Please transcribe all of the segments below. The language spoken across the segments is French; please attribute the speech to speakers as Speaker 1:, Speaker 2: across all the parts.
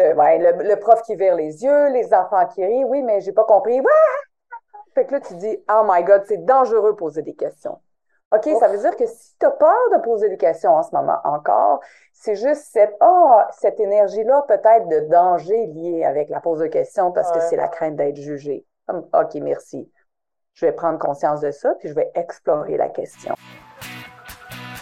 Speaker 1: Le, ouais, le, prof qui vire les yeux, les enfants qui rient, oui, mais j'ai pas compris. Fait que là, tu dis, oh my God, c'est dangereux de poser des questions. OK, ça veut dire que si tu as peur de poser des questions en ce moment encore, c'est juste cette, oh, cette énergie-là peut-être de danger liée avec la pose de questions parce que c'est la crainte d'être jugé. OK, merci. Je vais prendre conscience de ça, puis je vais explorer la question.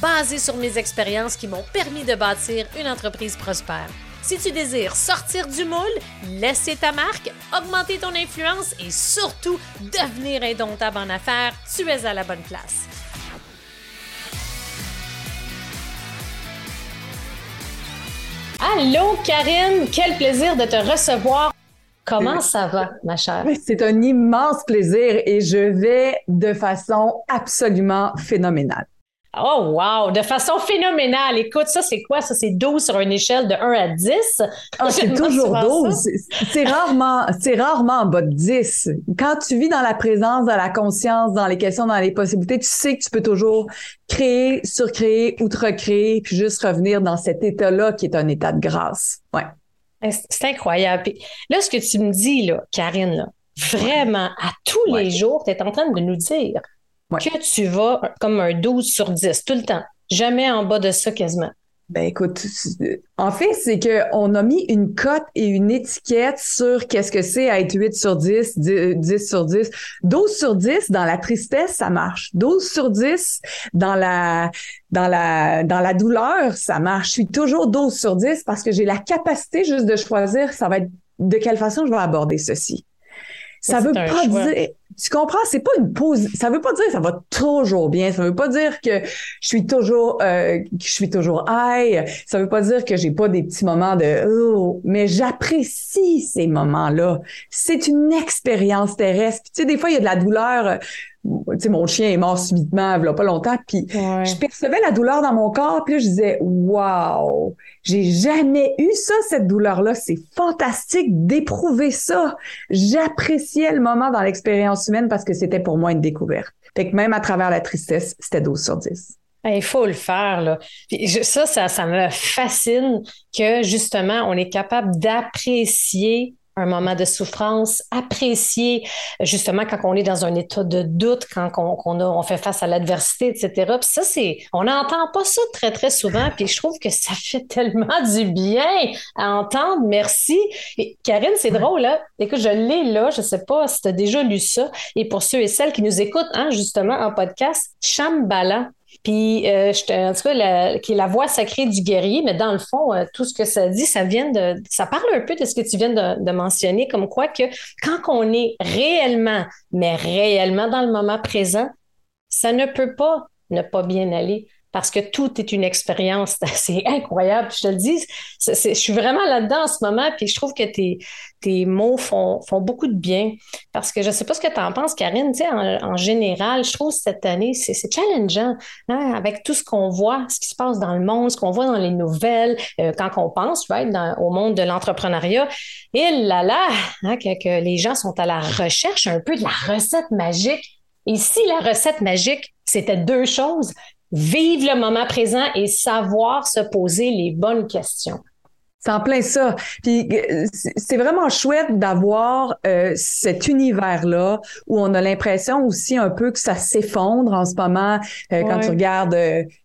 Speaker 2: basées sur mes expériences qui m'ont permis de bâtir une entreprise prospère. Si tu désires sortir du moule, laisser ta marque, augmenter ton influence et surtout devenir indomptable en affaires, tu es à la bonne place. Allô Karine, quel plaisir de te recevoir. Comment ça va, ma chère?
Speaker 1: C'est un immense plaisir et je vais de façon absolument phénoménale.
Speaker 2: Oh, wow! De façon phénoménale. Écoute, ça, c'est quoi? Ça, c'est 12 sur une échelle de 1 à 10.
Speaker 1: Ah, c'est toujours 12. C'est rarement, c'est rarement en bas de 10. Quand tu vis dans la présence, dans la conscience, dans les questions, dans les possibilités, tu sais que tu peux toujours créer, surcréer, outrecréer, puis juste revenir dans cet état-là qui est un état de grâce. Ouais.
Speaker 2: C'est incroyable. là, ce que tu me dis, là, Karine, là, vraiment, à tous les jours, tu es en train de nous dire que tu vas comme un 12 sur 10 tout le temps. Jamais en bas de ça quasiment.
Speaker 1: Ben écoute, en fait, c'est qu'on a mis une cote et une étiquette sur qu'est-ce que c'est à être 8 sur 10, 10, sur 10. 12 sur 10, dans la tristesse, ça marche. 12 sur 10, dans la, dans la, dans la douleur, ça marche. Je suis toujours 12 sur 10 parce que j'ai la capacité juste de choisir ça va être de quelle façon je vais aborder ceci. Ça veut pas dire, tu comprends, c'est pas une pause, ça veut pas dire que ça va toujours bien, ça veut pas dire que je suis toujours, euh, que je suis toujours high, ça veut pas dire que j'ai pas des petits moments de, oh, mais j'apprécie ces moments-là. C'est une expérience terrestre. tu sais, des fois, il y a de la douleur tu sais, mon chien est mort subitement, il y a pas longtemps, puis je percevais la douleur dans mon corps, puis là, je disais, waouh, j'ai jamais eu ça, cette douleur-là, c'est fantastique d'éprouver ça. J'appréciais le moment dans l'expérience humaine parce que c'était pour moi une découverte. Fait que même à travers la tristesse, c'était 12 sur 10.
Speaker 2: Il faut le faire, là. ça, ça, ça me fascine que justement, on est capable d'apprécier un moment de souffrance, apprécier justement quand on est dans un état de doute, quand on, a, on fait face à l'adversité, etc. Puis ça, c'est, on n'entend pas ça très, très souvent. Puis je trouve que ça fait tellement du bien à entendre. Merci. Et Karine, c'est drôle, là. Hein? Écoute, je l'ai là. Je sais pas si tu as déjà lu ça. Et pour ceux et celles qui nous écoutent, hein, justement, en podcast, Chambala, puis, euh, en tout cas, qui est la voix sacrée du guerrier, mais dans le fond, euh, tout ce que ça dit, ça vient de, ça parle un peu de ce que tu viens de, mentionner, comme quoi que quand on est réellement, mais réellement dans le moment présent, ça ne peut pas ne pas bien aller parce que tout est une expérience. C'est incroyable. Je te le dis, je suis vraiment là-dedans en ce moment, puis je trouve que tes, tes mots font, font beaucoup de bien. Parce que je ne sais pas ce que tu en penses, Karine, tu sais, en, général, je trouve cette année, c'est challengeant, hein, avec tout ce qu'on voit, ce qui se passe dans le monde, ce qu'on voit dans les nouvelles, euh, quand on pense au monde de l'entrepreneuriat. Et là là, hein, que les gens sont à la recherche un peu de la recette magique. Et si la recette magique, c'était deux choses, vivre le moment présent et savoir se poser les bonnes questions.
Speaker 1: C'est en plein ça. Puis euh, c'est vraiment chouette d'avoir euh, cet univers-là où on a l'impression aussi un peu que ça s'effondre en ce moment euh, quand tu regardes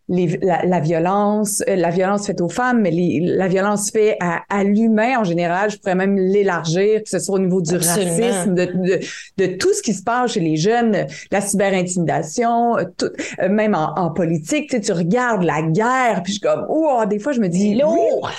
Speaker 1: les, la, violence, la violence faite aux femmes, mais la violence faite à, l'humain en général. Je pourrais même l'élargir, que ce soit au niveau du racisme, de, de, de, tout ce qui se passe chez les jeunes, la cyberintimidation, tout, même en, en politique. Tu, sais, tu regardes la guerre, puis je suis comme, oh, des fois je me dis,
Speaker 2: lourd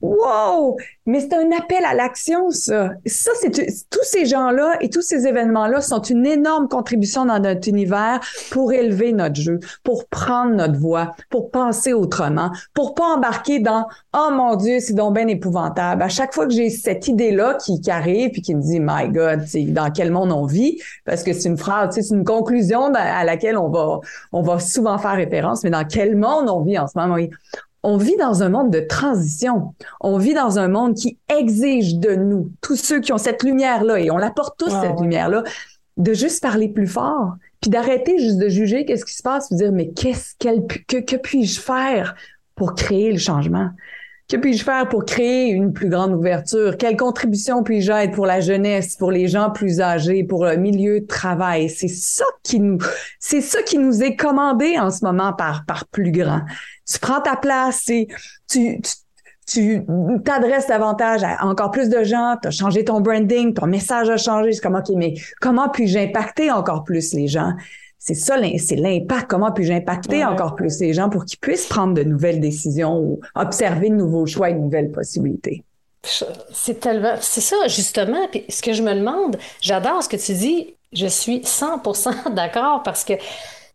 Speaker 1: Wow! Mais c'est un appel à l'action, ça. Ça, c'est tous ces gens-là et tous ces événements-là sont une énorme contribution dans notre univers pour élever notre jeu, pour prendre notre voix, pour penser autrement, pour pas embarquer dans oh mon Dieu, c'est donc bien épouvantable. À chaque fois que j'ai cette idée-là qui, qui arrive puis qui me dit my God, dans quel monde on vit, parce que c'est une phrase, c'est une conclusion à laquelle on va on va souvent faire référence, mais dans quel monde on vit en ce moment? On vit dans un monde de transition. On vit dans un monde qui exige de nous, tous ceux qui ont cette lumière-là, et on l'apporte tous, cette lumière-là, de juste parler plus fort, puis d'arrêter juste de juger qu'est-ce qui se passe, de dire, mais qu'est-ce que, que puis-je faire pour créer le changement? Que puis-je faire pour créer une plus grande ouverture? Quelle contribution puis-je être pour la jeunesse, pour les gens plus âgés, pour le milieu de travail? C'est ça qui nous, c'est ça qui nous est commandé en ce moment par, par plus grand. Tu prends ta place et tu, tu, t'adresses davantage à encore plus de gens, tu as changé ton branding, ton message a changé. C'est comme, OK, mais comment puis-je impacter encore plus les gens? C'est ça, c'est l'impact. Comment puis-je impacter encore plus les gens pour qu'ils puissent prendre de nouvelles décisions ou observer de nouveaux choix et de nouvelles possibilités?
Speaker 2: C'est tellement, c'est ça, justement. Puis ce que je me demande, j'adore ce que tu dis. Je suis 100% d'accord parce que,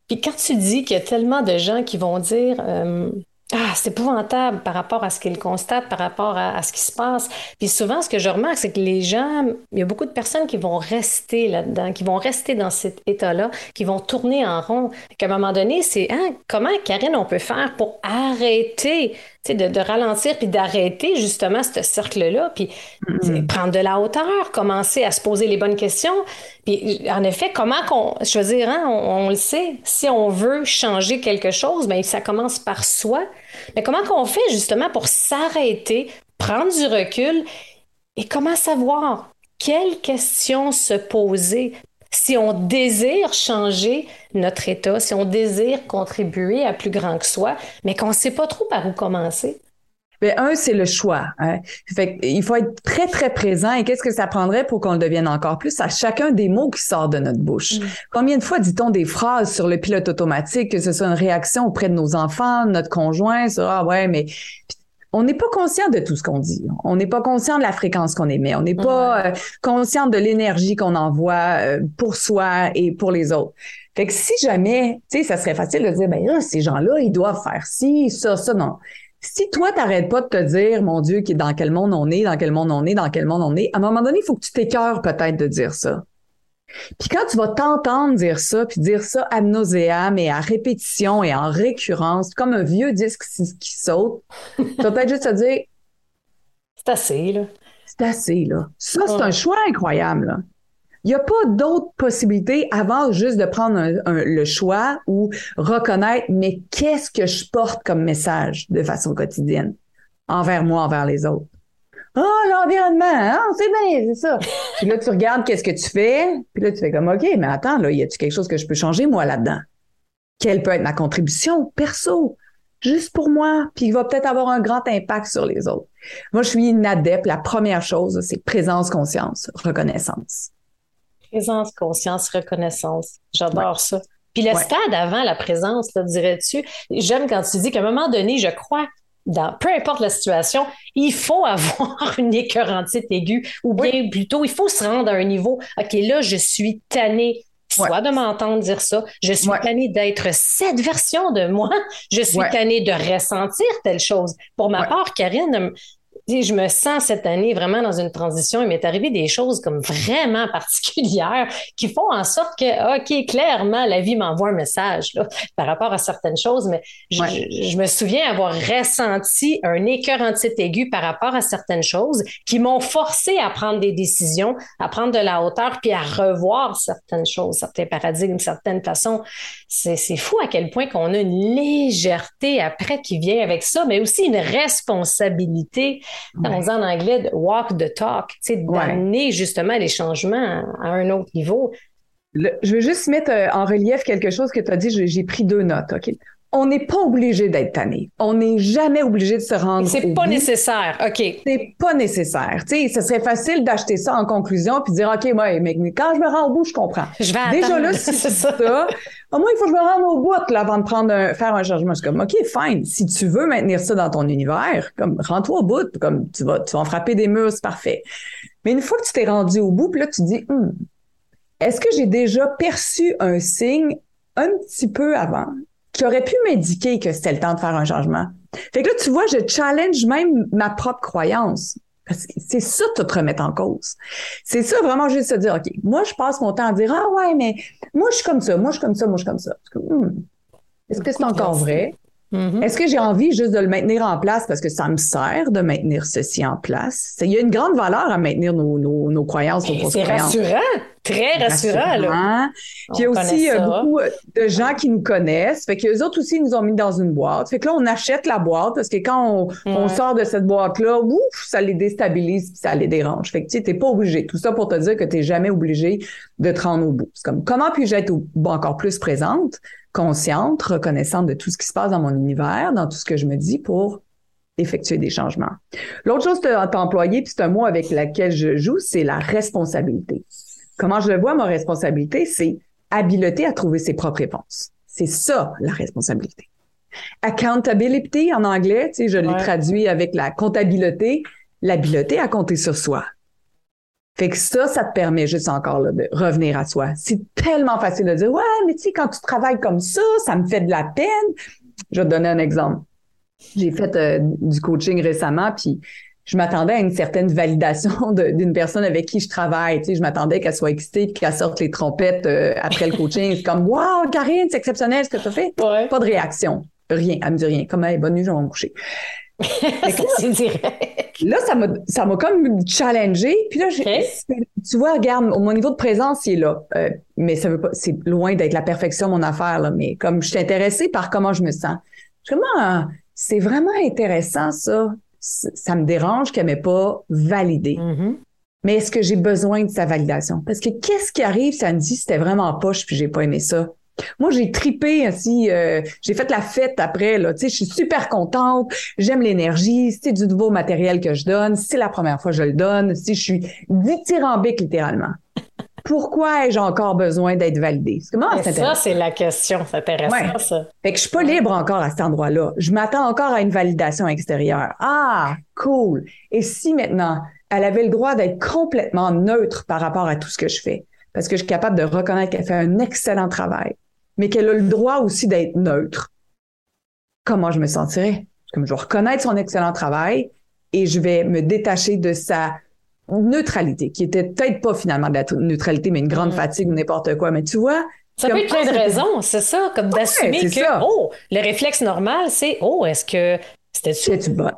Speaker 2: puis quand tu dis qu'il y a tellement de gens qui vont dire, euh, ah, c'est épouvantable par rapport à ce qu'ils constatent, par rapport à, ce qui se passe. Puis souvent, ce que je remarque, c'est que les gens, il y a beaucoup de personnes qui vont rester là-dedans, qui vont rester dans cet état-là, qui vont tourner en rond. À un moment donné, c'est hein, comment, Karine, on peut faire pour arrêter de, de, ralentir puis d'arrêter justement ce cercle-là, puis prendre de la hauteur, commencer à se poser les bonnes questions. Puis en effet, comment qu'on, je veux dire, hein, on, le sait, si on veut changer quelque chose, bien, ça commence par soi. Mais comment qu'on fait justement pour s'arrêter, prendre du recul et comment savoir quelles questions se poser si on désire changer notre état, si on désire contribuer à plus grand que soi, mais qu'on ne sait pas trop par où commencer.
Speaker 1: Bien, un, c'est le choix. Hein. Fait il faut être très, très présent. Et qu'est-ce que ça prendrait pour qu'on le devienne encore plus à chacun des mots qui sortent de notre bouche? Mm. Combien de fois dit-on des phrases sur le pilote automatique, que ce soit une réaction auprès de nos enfants, de notre conjoint, sur Ah ouais, mais on n'est pas conscient de tout ce qu'on dit. On n'est pas conscient de la fréquence qu'on émet. On n'est pas euh, conscient de l'énergie qu'on envoie euh, pour soi et pour les autres. Fait que si jamais, tu sais, ça serait facile de dire, ben là, ces gens-là, ils doivent faire ci, ça, ça, non. Si toi, t'arrêtes pas de te dire, mon Dieu, dans quel monde on est, dans quel monde on est, dans quel monde on est, à un moment donné, il faut que tu t'écœures peut-être de dire ça. Puis quand tu vas t'entendre dire ça, puis dire ça à nauséam et à répétition et en récurrence, comme un vieux disque qui saute, tu vas peut-être juste te dire
Speaker 2: C'est assez, là.
Speaker 1: C'est assez, là. Ça, c'est un choix incroyable, là. Il n'y a pas d'autre possibilité avant juste de prendre le choix ou reconnaître, mais qu'est-ce que je porte comme message de façon quotidienne? Envers moi, envers les autres. Ah, l'environnement, hein, c'est bien, c'est ça. puis là, tu regardes qu'est-ce que tu fais, puis là, tu fais comme, OK, mais attends, là, y a-tu quelque chose que je peux changer, moi, là-dedans? Quelle peut être ma contribution perso? Juste pour moi, puis il va peut-être avoir un grand impact sur les autres. Moi, je suis une adepte. La première chose, c'est présence, conscience, reconnaissance.
Speaker 2: Présence, conscience, reconnaissance. J'adore ça. Puis le stade avant la présence, dirais-tu, j'aime quand tu dis qu'à un moment donné, je crois dans, peu importe la situation, il faut avoir une écœurantite aiguë ou bien plutôt, il faut se rendre à un niveau, OK, là, je suis tannée soit de m'entendre dire ça, je suis tannée d'être cette version de moi, je suis tannée de ressentir telle chose. Pour ma part, Karine, je me sens cette année vraiment dans une transition. Il m'est arrivé des choses comme vraiment particulières qui font en sorte que, OK, clairement, la vie m'envoie un message là, par rapport à certaines choses, mais je, me souviens avoir ressenti un écœur aigu par rapport à certaines choses qui m'ont forcé à prendre des décisions, à prendre de la hauteur, puis à revoir certaines choses, certains paradigmes, certaines façons. C'est fou à quel point qu'on a une légèreté après qui vient avec ça, mais aussi une responsabilité on dit en anglais walk the talk, d'amener justement les changements à un autre niveau.
Speaker 1: je veux juste mettre euh, en relief quelque chose que tu as dit, j'ai pris deux notes. OK? On n'est pas obligé d'être tanné. On n'est jamais obligé de se rendre.
Speaker 2: C'est pas nécessaire. OK.
Speaker 1: C'est pas nécessaire. Tu sais, ce serait facile d'acheter ça en conclusion puis dire, OK, moi, mais quand je me rends au bout, je comprends.
Speaker 2: Je vais
Speaker 1: Déjà là, si c'est ça, au moins, il faut que je me rende au bout là, avant de prendre un, faire un changement. Je suis comme, OK, fine. Si tu veux maintenir ça dans ton univers, comme, rends-toi au bout. Comme, tu vas, tu vas en frapper des murs, c'est parfait. Mais une fois que tu t'es rendu au bout, puis là, tu dis, hmm, est-ce que j'ai déjà perçu un signe un petit peu avant qui aurait pu m'indiquer que c'était le temps de faire un changement. Fait que là, tu vois, je challenge même ma propre croyance. Parce que c'est ça tout remettre en cause. C'est ça vraiment juste se dire, OK, moi, je passe mon temps à dire, ah ouais, mais moi, je suis comme ça, moi, je suis comme ça, moi, je suis comme ça. Hmm, est-ce que c'est encore vrai? Mm-hmm. Est-ce que j'ai envie juste de le maintenir en place parce que ça me sert de maintenir ceci en place? Il y a une grande valeur à maintenir nos, nos, nos croyances, nos
Speaker 2: C'est rassurant, très rassurant. Là.
Speaker 1: Puis il y a aussi euh, beaucoup euh, de gens qui nous connaissent. Fait que les autres aussi nous ont mis dans une boîte. Fait que là, on achète la boîte parce que quand on, sort de cette boîte-là, ouf, ça les déstabilise ça les dérange. Fait que tu n'es pas obligé. Tout ça pour te dire que tu n'es jamais obligé de te rendre au bout. C'est comme comment puis-je être encore plus présente? consciente, reconnaissante de tout ce qui se passe dans mon univers, dans tout ce que je me dis pour effectuer des changements? L'autre chose que tu as employé, puis c'est un mot avec lequel je joue, c'est la responsabilité. Comment je le vois, ma responsabilité, c'est habileté à trouver ses propres réponses. C'est ça, la responsabilité. Accountability en anglais, tu sais, je l'ai traduit avec la comptabilité, l'habileté à compter sur soi. Fait que ça, ça te permet juste encore là, de revenir à soi. C'est tellement facile de dire Ouais, mais tu sais, quand tu travailles comme ça, ça me fait de la peine. Je vais te donner un exemple. J'ai fait euh, du coaching récemment, puis je m'attendais à une certaine validation d'une personne avec qui je travaille. Tu sais, je m'attendais qu'elle soit excitée qu'elle sorte les trompettes euh, après le coaching. C'est comme Wow, Karine, c'est exceptionnel ce que tu as fait. Pas de réaction. Rien. Elle me dit rien. Comme hey, bonne nuit, je vais me coucher.
Speaker 2: c'est direct.
Speaker 1: Là, ça m'a, ça m'a comme challengé. Puis là, tu vois, regarde, mon niveau de présence, il est là. Euh, mais ça veut pas, c'est loin d'être la perfection, mon affaire, là. Mais comme je suis intéressée par comment je me sens. Comment, ah, c'est vraiment intéressant, ça. Ça me dérange qu'elle m'ait pas validé. Mm-hmm. Mais est-ce que j'ai besoin de sa validation? Parce que qu'est-ce qui arrive si elle me dit c'était vraiment poche puis j'ai pas aimé ça? Moi, j'ai tripé ainsi, euh, j'ai fait la fête après, là. Tu sais, je suis super contente, j'aime l'énergie, c'est du nouveau matériel que je donne, c'est la première fois que je le donne, si je suis dithyrambique littéralement. Pourquoi ai-je encore besoin d'être validée?
Speaker 2: Comment ça, c'est la question. C'est intéressant, ça.
Speaker 1: Fait que je suis pas libre encore à cet endroit-là. Je m'attends encore à une validation extérieure. Ah, cool. Et si maintenant, elle avait le droit d'être complètement neutre par rapport à tout ce que je fais? Parce que je suis capable de reconnaître qu'elle fait un excellent travail mais qu'elle a le droit aussi d'être neutre, comment je me sentirais? Comme je vais reconnaître son excellent travail et je vais me détacher de sa neutralité, qui était peut-être pas finalement de la neutralité, mais une grande mm. fatigue ou n'importe quoi. Mais tu vois,
Speaker 2: ça peut être plein de raisons, c'est ça, comme d'assumer que, oh, le réflexe normal, c'est, oh, est-ce que
Speaker 1: c'était-tu bonne?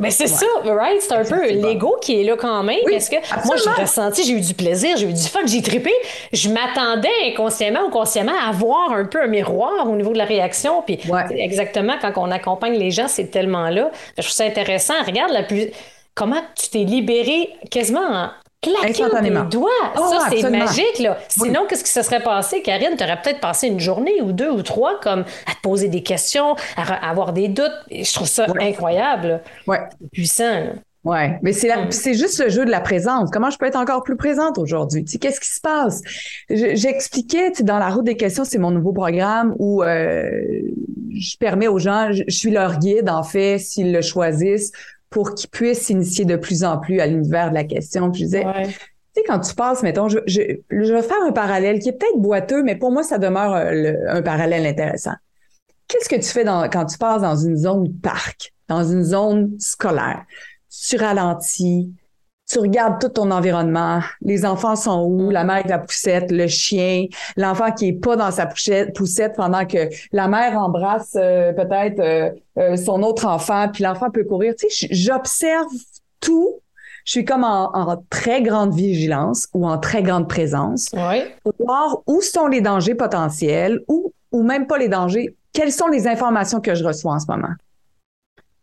Speaker 2: Mais c'est ça, right? C'est un peu l'ego qui est là quand même. que moi, j'ai ressenti, j'ai eu du plaisir, j'ai eu du fun, j'ai trippé. Je m'attendais inconsciemment ou consciemment à voir un peu un miroir au niveau de la réaction. Puis exactement, quand on accompagne les gens, c'est tellement là. Je trouve ça intéressant. Regarde la plus comment tu t'es libéré quasiment en claquer tes doigts? Oh, ça, c'est magique, là. Sinon, qu'est-ce qui se serait passé, Karine? Tu aurais peut-être passé une journée ou deux ou trois comme à te poser des questions, à, avoir des doutes. je trouve ça incroyable.
Speaker 1: Ouais.
Speaker 2: Puissant.
Speaker 1: Ouais, mais c'est mm. c'est juste le jeu de la présence. Comment je peux être encore plus présente aujourd'hui? Qu'est-ce qui se passe? J'expliquais dans la route des questions, c'est mon nouveau programme où euh, je permets aux gens, je suis leur guide en fait, s'ils le choisissent, pour qu'ils puissent s'initier de plus en plus à l'univers de la question. Puis je disais, tu sais, quand tu passes, mettons, je, je, je, vais faire un parallèle qui est peut-être boiteux, mais pour moi, ça demeure euh, un parallèle intéressant. Qu'est-ce que tu fais dans, quand tu passes dans une zone parc, dans une zone scolaire? Tu ralentis, tu regardes tout ton environnement. Les enfants sont où? La mère avec la poussette, le chien, l'enfant qui est pas dans sa poussette, pendant que la mère embrasse euh, peut-être euh, euh, son autre enfant, puis l'enfant peut courir. Tu sais, j'observe tout. Je suis comme en, très grande vigilance ou en très grande présence pour voir où sont les dangers potentiels ou, ou même pas les dangers. Quelles sont les informations que je reçois en ce moment?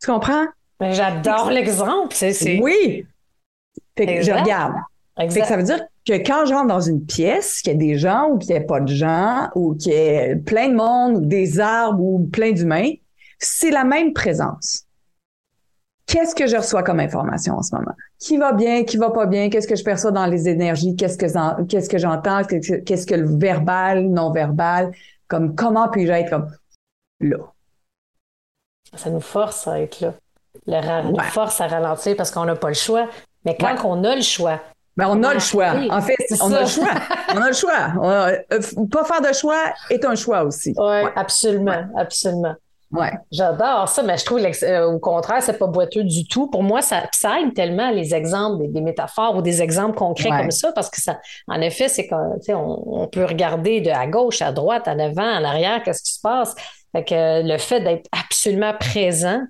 Speaker 1: Tu comprends?
Speaker 2: Ben, j'adore l'exemple.
Speaker 1: Oui, je regarde. ça veut dire que quand j'entre dans une pièce, qu'il y a des gens ou qu'il n'y a pas de gens, ou qu'il y ait plein de monde, ou des arbres ou plein d'humains, c'est la même présence. Qu'est-ce que je reçois comme information en ce moment? Qui va bien, qui va pas bien? Qu'est-ce que je perçois dans les énergies? Qu'est-ce que, qu'est-ce que j'entends? Qu'est-ce que le verbal, non-verbal? Comme, comment puis-je être comme là?
Speaker 2: Ça nous force à être là. Le nous force à ralentir parce qu'on n'a pas le choix. Mais quand on a le choix,
Speaker 1: ben, on a le choix. En fait, on a le choix. on a le choix. pas faire de choix est un choix aussi.
Speaker 2: Oui, ouais. absolument, absolument.
Speaker 1: Ouais.
Speaker 2: J'adore ça, mais je trouve euh, au contraire, c'est pas boiteux du tout. Pour moi, ça, ça aide tellement les exemples, des, métaphores ou des exemples concrets comme ça, parce que ça, en effet, c'est qu'on on peut regarder de à gauche, à droite, en avant, en arrière, qu'est-ce qui se passe? Fait que le fait d'être absolument présent,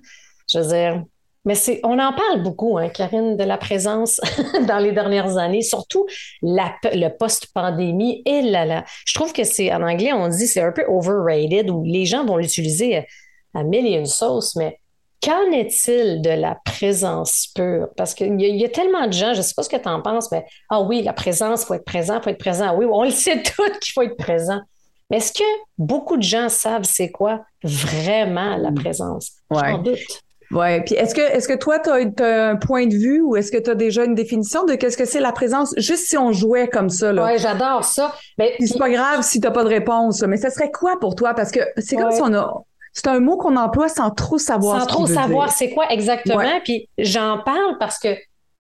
Speaker 2: je veux dire, mais c'est, on en parle beaucoup, hein, Karine, de la présence dans les dernières années, surtout la, le post-pandémie. Et là, je trouve que c'est, en anglais, on dit c'est un peu overrated ou les gens vont l'utiliser à mille et une sauces, mais qu'en est-il de la présence pure? Parce qu'il y, y, a tellement de gens, je ne sais pas ce que tu en penses, mais ah oui, la présence, il faut être présent, il faut être présent. Oui, on le sait tous qu'il faut être présent. Mais est-ce que beaucoup de gens savent c'est quoi vraiment la présence?
Speaker 1: Ouais. J'en doute. Ouais. Puis est-ce que est-ce que toi, tu as, un point de vue ou est-ce que tu as déjà une définition de qu'est-ce que c'est la présence? Juste si on jouait comme ça. Là?
Speaker 2: Ouais, j'adore ça.
Speaker 1: Mais c'est pas grave si t'as pas de réponse. Mais ça serait quoi pour toi? Parce que c'est comme si on a c'est un mot qu'on emploie sans trop savoir.
Speaker 2: Sans trop savoir c'est quoi exactement. Puis j'en parle parce que,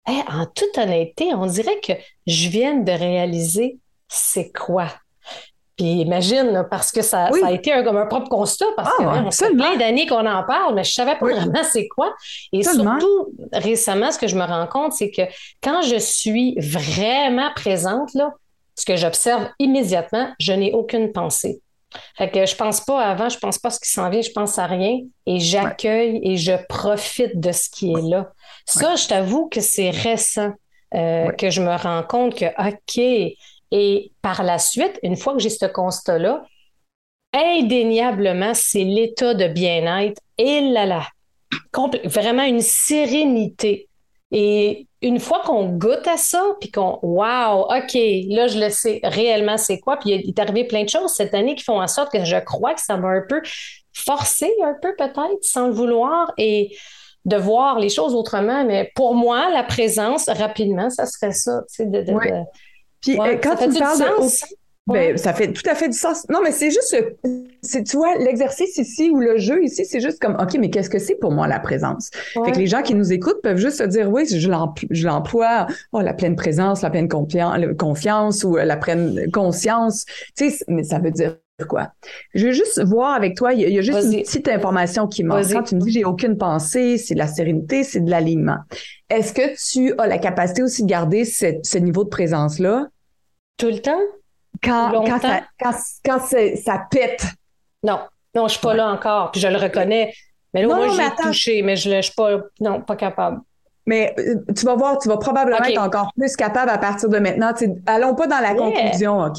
Speaker 2: en toute honnêteté, on dirait que je viens de réaliser c'est quoi. Puis imagine, parce que ça, a été un, comme un propre constat, parce ah, que ça fait plein d'années qu'on en parle, mais je savais pas vraiment c'est quoi. Et surtout, récemment, ce que je me rends compte, c'est que quand je suis vraiment présente, là, ce que j'observe immédiatement, je n'ai aucune pensée. Fait que je pense pas avant, je pense pas ce qui s'en vient, je pense à rien et j'accueille et je profite de ce qui est là. Ça, je t'avoue que c'est récent euh, que je me rends compte que, OK, et par la suite, une fois que j'ai ce constat-là, indéniablement, c'est l'état de bien-être et là là, vraiment une sérénité. Et une fois qu'on goûte à ça, puis qu'on, wow, OK, là, je le sais réellement c'est quoi. Puis il est arrivé plein de choses cette année qui font en sorte que je crois que ça m'a un peu forcé, un peu peut-être, sans le vouloir, et de voir les choses autrement. Mais pour moi, la présence, rapidement, ça serait ça, tu sais, de,
Speaker 1: puis euh, quand tu parles de ben, ça fait tout à fait du sens. Non, mais c'est juste, c'est, tu vois, l'exercice ici ou le jeu ici, c'est juste comme, OK, mais qu'est-ce que c'est pour moi la présence? Fait que les gens qui nous écoutent peuvent juste se dire, oui, je, je l'emploie, oh, la pleine présence, la pleine confiance ou la pleine conscience. Tu sais, mais ça veut dire quoi? Je veux juste voir avec toi, il y a, juste une petite information qui manque. Quand tu me dis j'ai aucune pensée, c'est de la sérénité, c'est de l'alignement. Est-ce que tu as la capacité aussi de garder ce niveau de présence-là?
Speaker 2: Tout le temps?
Speaker 1: Quand, quand, ça, quand, ça pète.
Speaker 2: Non, non, je suis pas là encore. Puis je le reconnais. Mais là, moi, j'ai touché, mais je ne suis pas, non, pas capable.
Speaker 1: Mais euh, tu vas voir, tu vas probablement être encore plus capable à partir de maintenant. allons pas dans la conclusion, OK?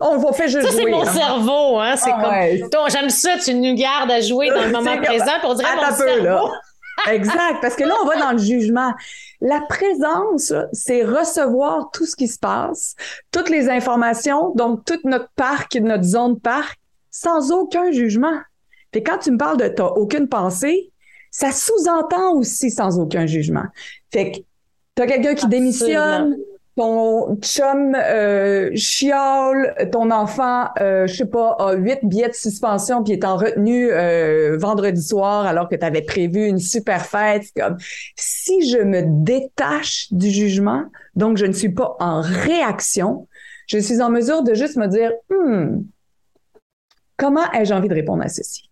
Speaker 1: on va faire juste
Speaker 2: ça, c'est mon cerveau, hein? C'est ah, comme. J'aime ça, tu nous gardes à jouer dans le moment présent pour dire mon peu, cerveau.
Speaker 1: exact, parce que là, on va dans le jugement. La présence, c'est recevoir tout ce qui se passe, toutes les informations, donc toute notre parc, notre zone parc, sans aucun jugement. Et quand tu me parles de t'as aucune pensée, ça sous-entend aussi sans aucun jugement. Fait que t'as quelqu'un qui démissionne, ton chum euh, chiale, ton enfant, euh, je sais pas, a huit billets de suspension puis est en retenue euh, vendredi soir alors que tu avais prévu une super fête. Comme si je me détache du jugement, donc je ne suis pas en réaction, je suis en mesure de juste me dire, hmm, comment ai-je envie de répondre à ceci?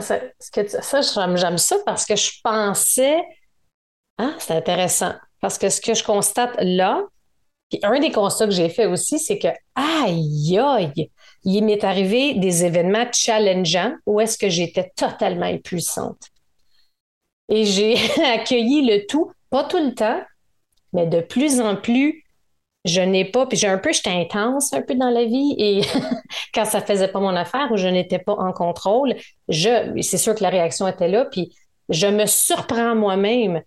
Speaker 2: Ça, ça j'aime ça parce que je pensais, ah, c'est intéressant parce que ce que je constate là, puis un des constats que j'ai fait aussi, c'est que, aïe, aïe, il m'est arrivé des événements challengeants où est-ce que j'étais totalement impuissante. Et j'ai accueilli le tout, pas tout le temps, mais de plus en plus, je n'ai pas, puis j'ai un peu, j'étais intense un peu dans la vie et quand ça faisait pas mon affaire ou je n'étais pas en contrôle, je, c'est sûr que la réaction était là, puis je me surprends moi-même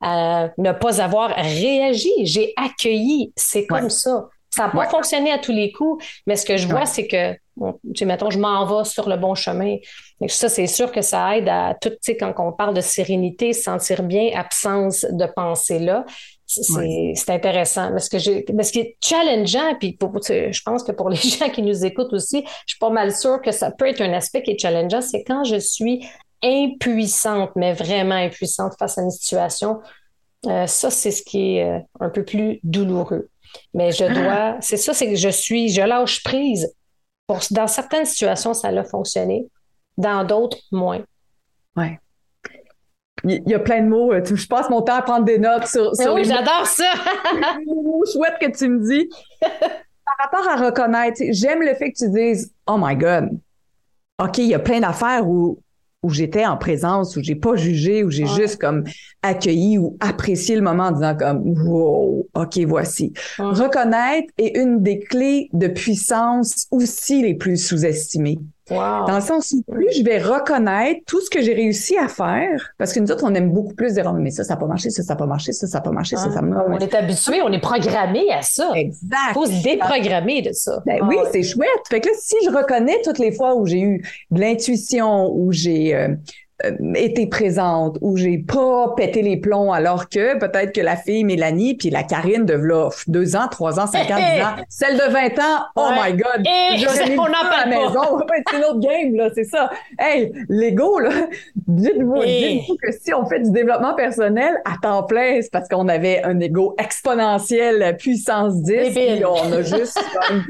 Speaker 2: à ne pas avoir réagi. J'ai accueilli. C'est comme ça. Ça n'a pas fonctionné à tous les coups, mais ce que je vois, c'est que, bon, tu sais, mettons, je m'en vais sur le bon chemin. Et ça, c'est sûr que ça aide à tout, tu sais, quand on parle de sérénité, sentir bien, absence de pensée là. C'est intéressant. Mais ce, que j'ai, mais ce qui est challengeant, puis pour, je pense que pour les gens qui nous écoutent aussi, je suis pas mal sûre que ça peut être un aspect qui est challengeant, c'est quand je suis impuissante, mais vraiment impuissante face à une situation. Euh, ça, c'est ce qui est euh, un peu plus douloureux. Mais je ah. dois, c'est ça, c'est que je suis, je lâche prise. dans certaines situations, ça a fonctionné. Dans d'autres, moins.
Speaker 1: Ouais. Il y a plein de mots. Euh, je passe mon temps à prendre des notes sur.
Speaker 2: oui, j'adore ça.
Speaker 1: chouette que tu me dis. Par rapport à reconnaître, j'aime le fait que tu dises Oh my God. OK, il y a plein d'affaires où où j'étais en présence, où j'ai pas jugé, où j'ai juste comme accueilli ou apprécié le moment en disant comme wow, ok voici. Reconnaître est une des clés de puissance aussi les plus sous-estimées. Dans le sens où plus je vais reconnaître tout ce que j'ai réussi à faire, parce que nous autres, on aime beaucoup plus dire, oh, mais ça, ça n'a pas marché, ça, ça n'a pas marché, ça, ça n'a pas marché, ça, ça
Speaker 2: On est habitué, on est programmé à ça. Exact. Il faut se déprogrammer de ça.
Speaker 1: Ben, oui, c'est chouette. Fait que là, si je reconnais toutes les fois où j'ai eu de l'intuition, où j'ai euh, été présente où j'ai pas pété les plombs alors que peut-être que la fille Mélanie puis la Karine de là, deux ans, trois ans, cinq ans, dix ans, celle de 20 ans, oh my god,
Speaker 2: j'aurais mis on à la maison,
Speaker 1: on va pas être une autre game là, c'est ça. Hey, l'ego là, dites-vous, dites-vous que si on fait du développement personnel à temps plein, c'est parce qu'on avait un ego exponentiel puissance 10 et on a juste comme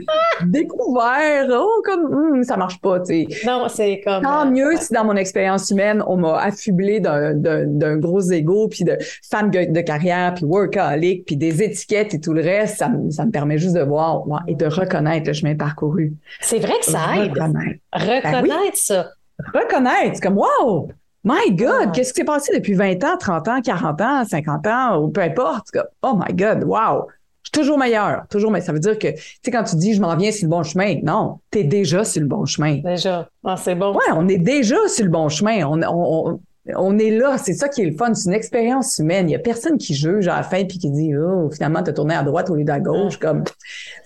Speaker 1: découvert oh comme hum, ça marche pas, tu
Speaker 2: sais. Non, c'est comme
Speaker 1: Tant mieux si dans mon expérience humaine on m'a affublé d'un gros ego, puis de femme de carrière, puis workaholic, puis des étiquettes et tout le reste. Ça, me permet juste de voir et de reconnaître le chemin parcouru.
Speaker 2: C'est vrai que ça aide. Reconnaître, reconnaître ben ça.
Speaker 1: Reconnaître, comme wow! My God, qu'est-ce qui s'est passé depuis 20 ans, 30 ans, 40 ans, 50 ans, ou peu importe. Oh my God, wow! Toujours meilleur, toujours mais ça veut dire que tu sais quand tu dis je m'en viens sur le bon chemin, non, tu es déjà sur le bon chemin.
Speaker 2: Déjà. Ah, c'est bon.
Speaker 1: Ouais, on est déjà sur le bon chemin. On, on, on est là, c'est ça qui est le fun, c'est une expérience humaine. Il y a personne qui juge à la fin puis qui dit oh finalement t'as tourné à droite au lieu d'à gauche comme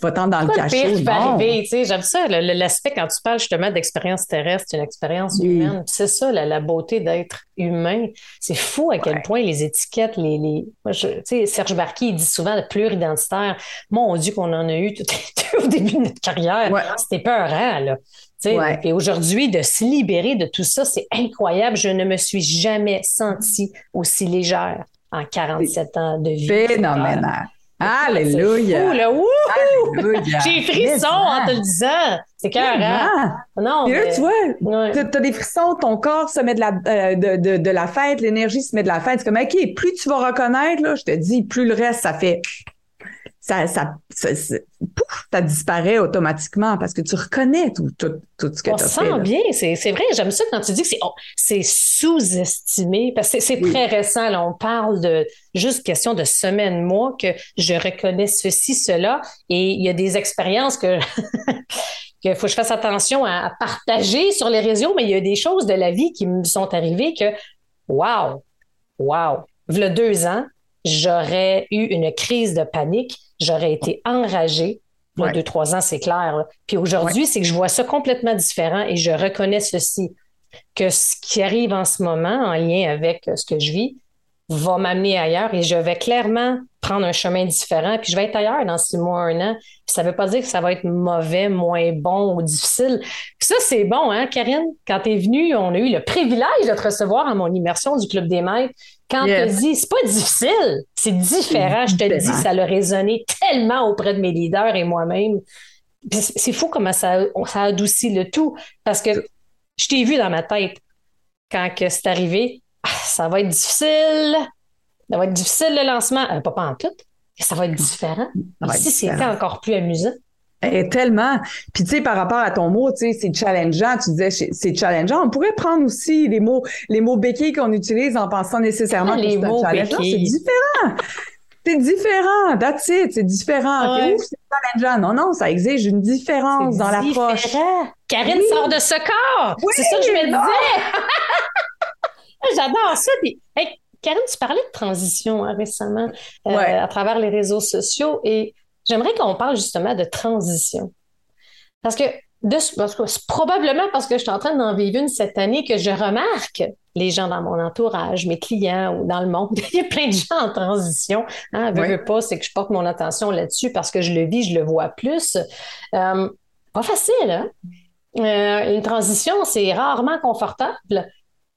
Speaker 1: va-t'en dans le cachot.
Speaker 2: Le arriver, tu sais, j'aime ça l'aspect quand tu parles justement d'expérience terrestre, une expérience humaine. C'est ça la, beauté d'être humain. C'est fou à quel point les étiquettes, les, les... tu sais Serge Barquier il dit souvent le pluridentitaire. Mon Dieu qu'on en a eu tout, au début de notre carrière. C'était peurant là. Et aujourd'hui, de se libérer de tout ça, c'est incroyable. Je ne me suis jamais sentie aussi légère en 47 ans de vie.
Speaker 1: Phénoménal. Alléluia.
Speaker 2: J'ai frissons en te le disant. C'est cœur,
Speaker 1: Non. Et là, tu vois, tu as des frissons, ton corps se met de la, euh, de, de, de, la fête, l'énergie se met de la fête. C'est comme, OK, plus tu vas reconnaître, là, je te dis, plus le reste, ça fait ça, ça, ça, disparaît automatiquement parce que tu reconnais tout, tout, tout ce que tu as fait.
Speaker 2: On sent bien, c'est vrai. J'aime ça quand tu dis que c'est sous-estimé parce que c'est très récent. Là, on parle de juste question de semaines, mois que je reconnais ceci, cela. Et il y a des expériences que. qu'il faut que je fasse attention à, partager sur les réseaux, mais il y a des choses de la vie qui me sont arrivées que, wow, wow, il y a deux ans, j'aurais eu une crise de panique j'aurais été enragée. Il deux, trois ans, c'est clair. Puis aujourd'hui, c'est que je vois ça complètement différent et je reconnais ceci, que ce qui arrive en ce moment en lien avec ce que je vis va m'amener ailleurs et je vais clairement prendre un chemin différent, puis je vais être ailleurs dans six mois, un an. Puis ça veut pas dire que ça va être mauvais, moins bon ou difficile. Puis ça, c'est bon, hein, Karine? Quand tu es venue, on a eu le privilège de te recevoir à mon immersion du Club des Maîtres. Quand tu dis, c'est pas difficile, c'est différent, je te dis, ça a résonné tellement auprès de mes leaders et moi-même. C'est fou comment ça, ça adoucit le tout, parce que je t'ai vu dans ma tête quand c'est arrivé. Ah, ça va être difficile, ça va être difficile le lancement. Euh, pas, en tout. Ça va être différent. Si c'était encore plus amusant.
Speaker 1: Et tellement. Puis tu sais, par rapport à ton mot, tu sais, c'est challengeant. Tu disais, c'est challengeant. On pourrait prendre aussi les mots, les mots béquilles qu'on utilise en pensant nécessairement
Speaker 2: que
Speaker 1: c'est
Speaker 2: challengeant.
Speaker 1: C'est différent. c'est différent. That's it. C'est différent. c'est challengeant. Non, non, ça exige une différence dans l'approche.
Speaker 2: Karine sort de ce corps. c'est ça que je me disais. J'adore ça. Puis, Karen, tu parlais de transition hein, récemment euh, à travers les réseaux sociaux et j'aimerais qu'on parle justement de transition. Parce que, de, c'est probablement parce que je suis en train d'en vivre une cette année que je remarque les gens dans mon entourage, mes clients ou dans le monde. Il y a plein de gens en transition. Hein, veux, pas, c'est que je porte mon attention là-dessus parce que je le vis, je le vois plus. Euh, pas facile, hein? Euh, une transition, c'est rarement confortable.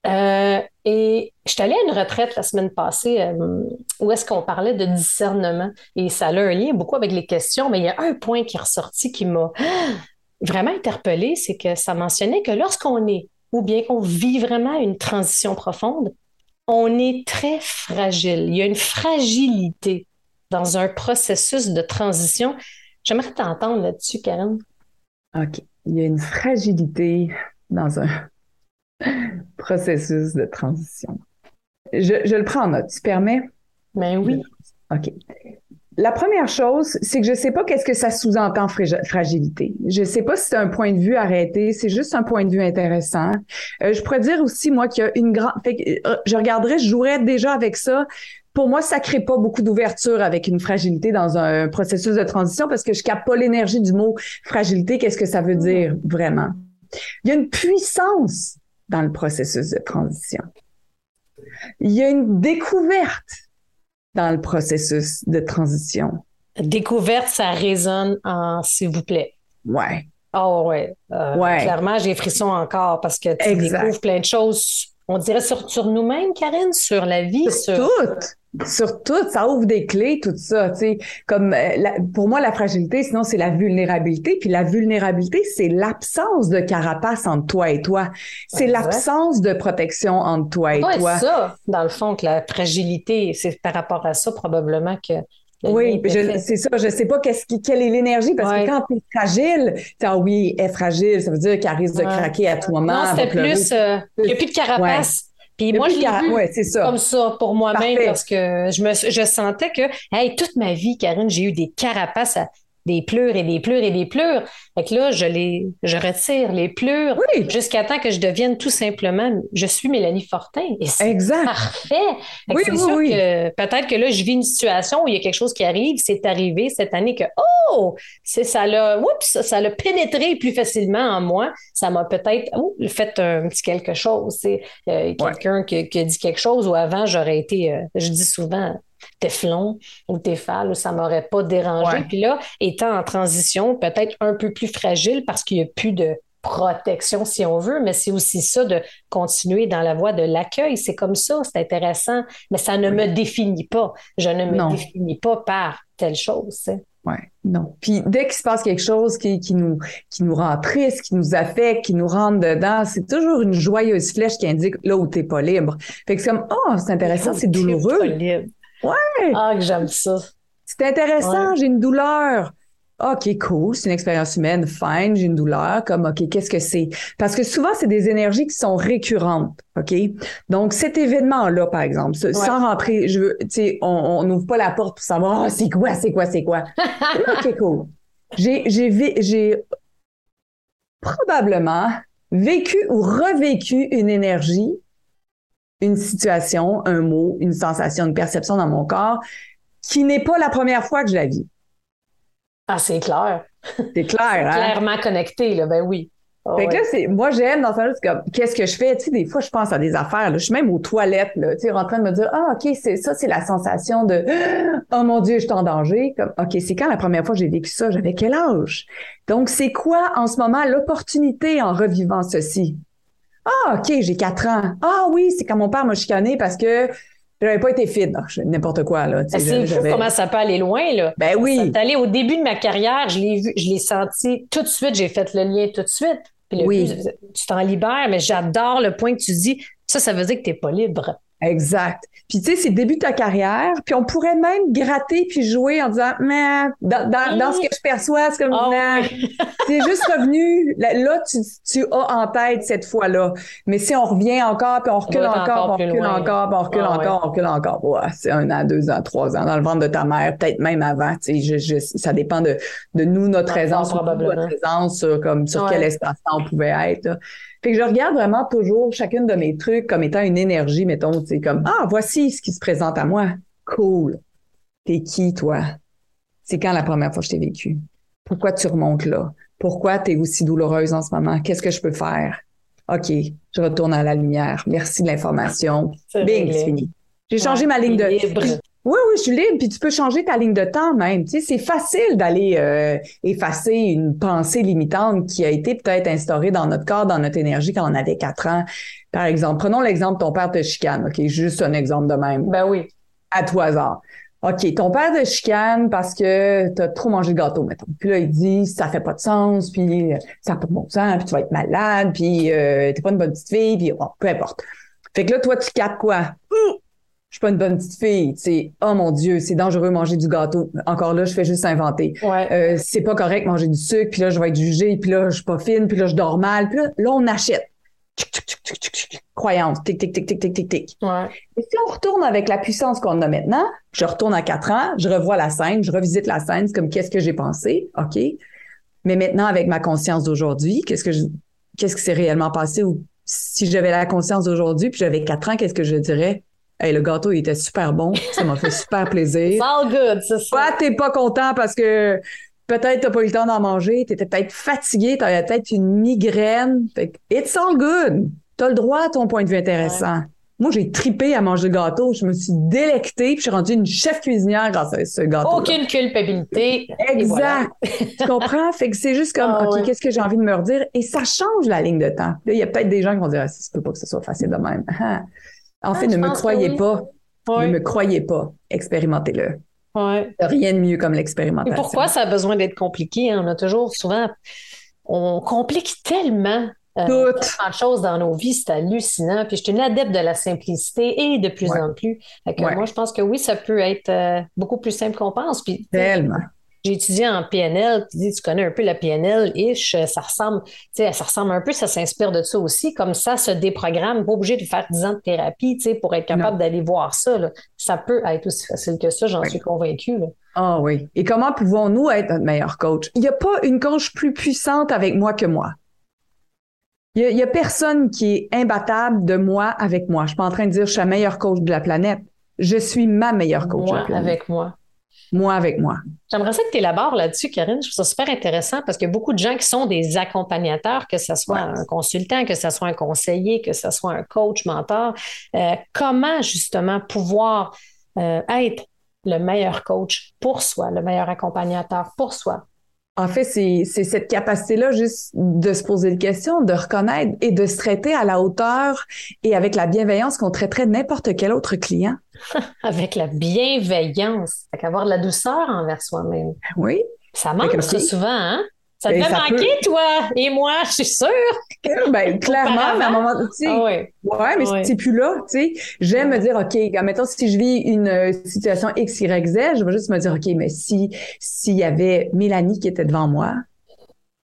Speaker 2: Euh, et je suis allée à une retraite la semaine passée euh, où est-ce qu'on parlait de discernement. Et ça a un lien beaucoup avec les questions, mais il y a un point qui est ressorti qui m'a vraiment interpellée, c'est que ça mentionnait que lorsqu'on est ou bien qu'on vit vraiment une transition profonde, on est très fragile. Il y a une fragilité dans un processus de transition. J'aimerais t'entendre là-dessus, Karen.
Speaker 1: OK. Il y a une fragilité dans un processus de transition. Je, le prends en note. Tu permets?
Speaker 2: Ben oui.
Speaker 1: OK. La première chose, c'est que je sais pas qu'est-ce que ça sous-entend fragilité. Je sais pas si c'est un point de vue arrêté, c'est juste un point de vue intéressant. Euh, je pourrais dire aussi moi qu'il y a une grande euh, je regarderais, je jouerais déjà avec ça. Pour moi, ça crée pas beaucoup d'ouverture avec une fragilité dans un processus de transition parce que je capte pas l'énergie du mot fragilité, qu'est-ce que ça veut dire vraiment. Il y a une puissance dans le processus de transition. Il y a une découverte dans le processus de transition.
Speaker 2: Découverte, ça résonne en s'il vous plaît.
Speaker 1: Ouais.
Speaker 2: Oh ouais. Euh, ouais. Clairement, j'ai frisson encore parce que tu découvres plein de choses. On dirait sur, sur nous-mêmes, Karine, sur la vie.
Speaker 1: Sur, sur... tout sur tout, ça ouvre des clés, tout ça. Tu sais, comme euh, pour moi, la fragilité, sinon c'est la vulnérabilité. Puis la vulnérabilité, c'est l'absence de carapace entre toi et toi. C'est l'absence de protection entre toi et
Speaker 2: ouais,
Speaker 1: toi.
Speaker 2: ça, dans le fond, que la fragilité, c'est par rapport à ça probablement que
Speaker 1: oui, c'est ça. Je sais pas qu'est-ce qui, quelle est l'énergie parce que quand tu es fragile, ah oui, elle est fragile, ça veut dire qu'elle risque de craquer à tout moment.
Speaker 2: Non, c'était plus, euh, il n'y a plus de carapace. Puis moi, je l'ai comme ça pour moi-même parce que je me je sentais que, hey, toute ma vie, Karine, j'ai eu des carapaces à, des pleurs et des pleurs et des pleurs. Fait que là, je les, je retire les pleurs jusqu'à temps que je devienne tout simplement, je suis Mélanie Fortin. Et c'est parfait. oui, c'est sûr que peut-être que là, je vis une situation où il y a quelque chose qui arrive. C'est arrivé cette année que, oh, c'est ça l'a, oups, ça l'a pénétré plus facilement en moi. Ça m'a peut-être oh, fait un petit quelque chose. C'est euh, quelqu'un qui, qui, a dit quelque chose où avant, j'aurais été, euh, je dis souvent, Teflon ou Tefal, ça m'aurait pas dérangé. Puis là, étant en transition, peut-être un peu plus fragile parce qu'il n'y a plus de protection, si on veut, mais c'est aussi ça de continuer dans la voie de l'accueil. C'est comme ça, c'est intéressant, mais ça ne me définit pas. Je ne me définis pas par telle chose.
Speaker 1: Oui, non. Puis dès qu'il se passe quelque chose qui, qui, nous, qui nous rend triste, qui nous affecte, qui nous rentre dedans, c'est toujours une joyeuse flèche qui indique là où tu n'es pas libre. Fait que c'est comme, oh, c'est intéressant, c'est douloureux. Ouais.
Speaker 2: Ah, que j'aime ça.
Speaker 1: C'est intéressant, j'ai une douleur. OK, cool, c'est une expérience humaine, fine, j'ai une douleur, comme OK, qu'est-ce que c'est? Parce que souvent, c'est des énergies qui sont récurrentes, OK? Donc, cet événement-là, par exemple, sans rentrer, je veux, tu sais, on n'ouvre pas la porte pour savoir, oh, c'est quoi, c'est quoi, c'est quoi? OK, cool. J'ai, j'ai, j'ai probablement vécu ou revécu une énergie une situation, un mot, une sensation, une perception dans mon corps qui n'est pas la première fois que je la vis.
Speaker 2: Ah, c'est clair.
Speaker 1: C'est clair, hein?
Speaker 2: Clairement connecté, là, ben oui.
Speaker 1: Ah fait que là, c'est, moi, j'aime dans ça, comme, qu'est-ce que je fais? Tu sais, des fois, je pense à des affaires, là. Je suis même aux toilettes, là, tu sais, en train de me dire, ah, OK, c'est ça, c'est la sensation de, oh mon Dieu, je suis en danger. Comme, OK, c'est quand la première fois que j'ai vécu ça? J'avais quel âge? Donc, c'est quoi, en ce moment, l'opportunité en revivant ceci? Ah, OK, j'ai quatre ans. Ah oui, c'est quand mon père m'a chicané parce que j'avais pas été fit. N'importe quoi, là.
Speaker 2: C'est fou comment ça peut aller loin, là.
Speaker 1: Ben oui.
Speaker 2: C'est allé au début de ma carrière, je l'ai vu, je l'ai senti tout de suite, j'ai fait le lien tout de suite. oui. tu t'en libères, mais j'adore le point que tu dis. Ça, ça veut dire que tu n'es pas libre.
Speaker 1: Exact. Puis tu sais, c'est le début de ta carrière, puis on pourrait même gratter puis jouer en disant, mais dans, dans, ce que je perçois, c'est comme, oh, c'est juste revenu. Là, tu, tu, as en tête cette fois-là. Mais si on revient encore, puis on recule encore, puis on recule encore, puis on recule encore, on recule encore, ouais, c'est un an, deux ans, trois ans dans le ventre de ta mère, peut-être même avant. Tu sais, je, je, ça dépend de, de nous, notre présence, notre présence sur comme sur quel espace on pouvait être. Fait que je regarde vraiment toujours chacune de mes trucs comme étant une énergie, mettons, c'est comme, ah, voici ce qui se présente à moi. Cool. T'es qui, toi? C'est quand la première fois que je t'ai vécu? Pourquoi tu remontes là? Pourquoi tu es aussi douloureuse en ce moment? Qu'est-ce que je peux faire? OK, je retourne à la lumière. Merci de l'information. Bing, c'est fini. J'ai changé ma ligne de. Oui, oui, je suis libre. Puis tu peux changer ta ligne de temps même. Tu sais, c'est facile d'aller euh, effacer une pensée limitante qui a été peut-être instaurée dans notre corps, dans notre énergie quand on avait quatre ans. Par exemple, prenons l'exemple ton père te chicane. OK, juste un exemple de même.
Speaker 2: Ben oui.
Speaker 1: À tout hasard. OK, ton père te chicane parce que t'as trop mangé de gâteau, mettons. Puis là, il dit, ça fait pas de sens, puis ça n'a pas de bon sens, puis tu vas être malade, puis euh, t'es pas une bonne petite fille, puis bon, peu importe. Fait que là, toi, tu captes quoi? Je suis pas une bonne petite fille, tu sais. Oh mon Dieu, c'est dangereux manger du gâteau. Encore là, je fais juste inventer.
Speaker 2: Ouais.
Speaker 1: Euh, c'est pas correct manger du sucre, puis là, je vais être jugée, puis là, je suis pas fine, puis là, je dors mal, puis là, là on achète. Tchic, tchic, tchic, tchic, tchic, tchic. Croyance, tic, tic, tic, tic, tic, tic, tic.
Speaker 2: Ouais.
Speaker 1: Et si on retourne avec la puissance qu'on a maintenant, je retourne à quatre ans, je revois la scène, je revisite la scène, c'est comme qu'est-ce que j'ai pensé, OK. Mais maintenant, avec ma conscience d'aujourd'hui, qu'est-ce que je, qu'est-ce qui s'est réellement passé? Ou si j'avais la conscience d'aujourd'hui puis j'avais quatre ans, qu'est-ce que je dirais? Hey, le gâteau, il était super bon. Ça m'a fait super plaisir.
Speaker 2: It's all good, c'est ça.
Speaker 1: Toi, t'es pas content parce que peut-être t'as pas eu le temps d'en manger, t'étais peut-être fatigué, t'avais peut-être une migraine. Fait que it's all good. T'as le droit à ton point de vue intéressant. Moi, j'ai tripé à manger le gâteau. Je me suis délectée, puis je suis rendue une chef cuisinière grâce à ce gâteau.
Speaker 2: Aucune culpabilité. Voilà.
Speaker 1: Exact. tu comprends? Fait que c'est juste comme,
Speaker 2: Ah
Speaker 1: OK,
Speaker 2: ouais.
Speaker 1: qu'est-ce que j'ai envie de me redire? Et ça change la ligne de temps. Là, il y a peut-être des gens qui vont dire, ah, ça se peut pas que ce soit facile de même. En fait,
Speaker 2: Ah,
Speaker 1: ne
Speaker 2: je
Speaker 1: me croyez
Speaker 2: oui.
Speaker 1: pas. Ne me croyez pas. Expérimentez-le.
Speaker 2: Ouais.
Speaker 1: Il y a Rien de mieux comme
Speaker 2: Et
Speaker 1: l'expérimentation.
Speaker 2: pourquoi ça a besoin d'être compliqué? hein? On a toujours souvent, on complique tellement. euh, tellement de choses dans nos vies, c'est hallucinant. Puis je suis une adepte de la simplicité et de plus
Speaker 1: Ouais.
Speaker 2: en plus. Fait que
Speaker 1: Ouais.
Speaker 2: Moi, je pense que oui, ça peut être euh, beaucoup plus simple qu'on pense. Puis
Speaker 1: Tellement.
Speaker 2: J'ai étudié en PNL, tu dis, tu connais un peu la PNL-ish, ça ressemble, tu sais, ça ressemble un peu, ça s'inspire de ça aussi, comme ça se déprogramme, pas obligé de faire 10 ans de thérapie, tu sais, pour être capable d'aller voir ça, là. Ça peut être aussi facile que ça, j'en
Speaker 1: Oui.
Speaker 2: suis convaincue, là.
Speaker 1: Ah oui. Et comment pouvons-nous être notre meilleur coach? Il n'y a pas une coach plus puissante avec moi que moi. Il y a, personne qui est imbattable de moi avec moi. Je suis pas en train de dire je suis la meilleure coach de la planète. Je suis ma meilleure coach de la
Speaker 2: Moi,
Speaker 1: planète.
Speaker 2: avec moi.
Speaker 1: Moi avec moi.
Speaker 2: J'aimerais ça que tu élabores là-dessus, Karine. Je trouve ça super intéressant parce qu'il y a beaucoup de gens qui sont des accompagnateurs, que ce soit
Speaker 1: Ouais.
Speaker 2: un consultant, que ce soit un conseiller, que ce soit un coach, mentor. Euh, comment justement pouvoir euh, être le meilleur coach pour soi, le meilleur accompagnateur pour soi?
Speaker 1: En fait, c'est cette capacité-là juste de se poser des questions, de reconnaître et de se traiter à la hauteur et avec la bienveillance qu'on traiterait n'importe quel autre client.
Speaker 2: Avec la bienveillance, avec avoir de la douceur envers soi-même.
Speaker 1: Oui.
Speaker 2: Ça manque
Speaker 1: oui.
Speaker 2: souvent, hein? Ça te fait
Speaker 1: ça
Speaker 2: manquer, toi et moi, je suis sûre.
Speaker 1: Ben, clairement, mais à un moment, tu sais,
Speaker 2: Ah oui.
Speaker 1: Ouais, mais
Speaker 2: Ouais.
Speaker 1: c'est plus là, tu sais. J'aime me dire, OK, mettons, si je vis une euh, situation X, Y, Z, je vais juste me dire, OK, mais si, s'il y avait Mélanie qui était devant moi,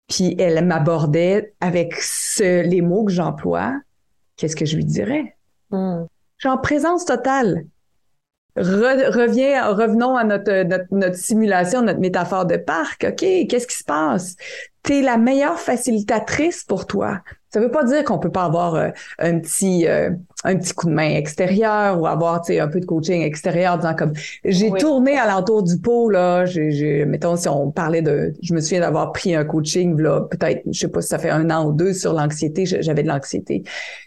Speaker 1: puis elle m'abordait avec ce, les mots que j'emploie, qu'est-ce que je lui dirais?
Speaker 2: Hmm.
Speaker 1: Je suis en présence totale. Re- reviens, revenons à notre, notre, notre simulation, notre métaphore de parc. OK, qu'est-ce qui se passe? T'es la meilleure facilitatrice pour toi. Ça veut pas dire qu'on peut pas avoir euh, un petit euh, un petit coup de main extérieur ou avoir tu sais un peu de coaching extérieur disant comme j'ai
Speaker 2: Oui.
Speaker 1: tourné à l'entour du pot là j'ai mettons si on parlait de je me souviens d'avoir pris un coaching là peut-être je sais pas si ça fait un an ou deux sur l'anxiété j'avais de l'anxiété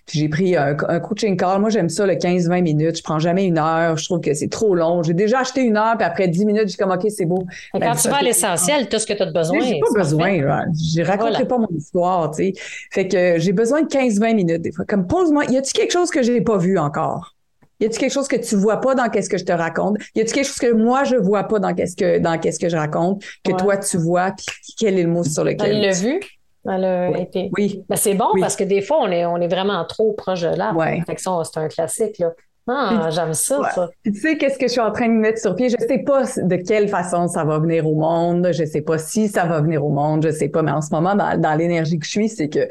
Speaker 1: puis j'ai pris un, un coaching call moi j'aime ça le 15 20 minutes je prends jamais une heure je trouve que c'est trop long j'ai déjà acheté une heure puis après 10 minutes j'ai comme OK c'est beau Ben,
Speaker 2: Quand tu
Speaker 1: ça,
Speaker 2: vas à l'essentiel, tu as ce que tu as besoin.
Speaker 1: j'ai pas besoin. Je raconterai
Speaker 2: Voilà.
Speaker 1: pas mon histoire, tu sais. Fait que j'ai besoin de 15-20 minutes des fois. Comme pose-moi, y a-tu quelque chose que j'ai pas vu encore? Y a-tu quelque chose que tu vois pas dans qu'est-ce que je te raconte? Y a-tu quelque chose que moi je vois pas dans qu'est-ce que dans qu'est-ce que je raconte que
Speaker 2: Ouais.
Speaker 1: toi tu vois puis quel est le mot sur lequel
Speaker 2: Elle l'a vu? Elle a
Speaker 1: Oui.
Speaker 2: été.
Speaker 1: Oui.
Speaker 2: Ben, c'est bon
Speaker 1: Oui.
Speaker 2: parce que des fois, on est, on est vraiment trop proche de l'arbre.
Speaker 1: Ouais.
Speaker 2: Fait que ça, c'est un classique, là. Ah, j'aime ça,
Speaker 1: Ouais.
Speaker 2: ça.
Speaker 1: Puis tu sais qu'est-ce que je suis en train de mettre sur pied? Je sais pas de quelle façon ça va venir au monde. Je sais pas si ça va venir au monde. Je sais pas. Mais en ce moment, dans, dans l'énergie que je suis, c'est que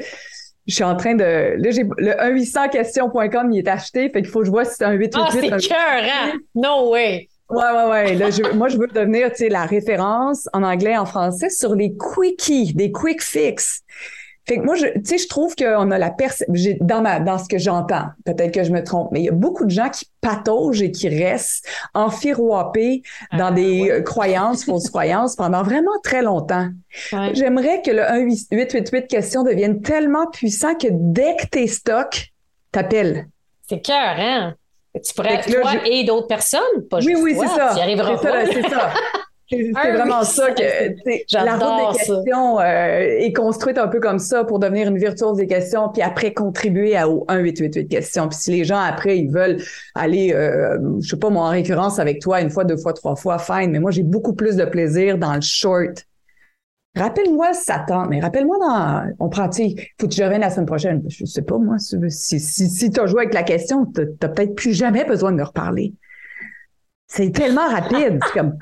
Speaker 1: je suis en train de. Là, j'ai le 1800questions.com, il est acheté. Fait qu'il faut que je vois si c'est un
Speaker 2: Ah,
Speaker 1: 888.
Speaker 2: c'est
Speaker 1: un-
Speaker 2: cœur, hein? No way!
Speaker 1: Ouais, ouais, ouais. Là, je- moi, je veux devenir, tu sais, la référence en anglais, en français sur les quickies, des quick fix. Fait que moi, je, tu sais, je trouve qu'on a la perception, dans ma, dans ce que j'entends, peut-être que je me trompe, mais il y a beaucoup de gens qui pataugent et qui restent enfiroipés dans ah, des croyances, fausses croyances pendant vraiment très longtemps. J'aimerais que le 888 questions devienne tellement puissant que dès que t'es stock, t'appelles.
Speaker 2: C'est cœur, hein? Tu pourrais, toi et d'autres personnes, pas juste
Speaker 1: Oui, oui, c'est ça. C'est ça. C'est vraiment ça que la route des questions euh, est construite un peu comme ça pour devenir une virtuose des questions, puis après contribuer à, au 1888 questions. Puis si les gens après ils veulent aller, euh, je sais pas moi en récurrence avec toi une fois, deux fois, trois fois, fine. Mais moi j'ai beaucoup plus de plaisir dans le short. Rappelle-moi Satan, mais rappelle-moi dans, on prend, tu faut que je revienne la semaine prochaine. Je sais pas moi si si, si tu as joué avec la question, t'as peut-être plus jamais besoin de me reparler. C'est tellement rapide, c'est comme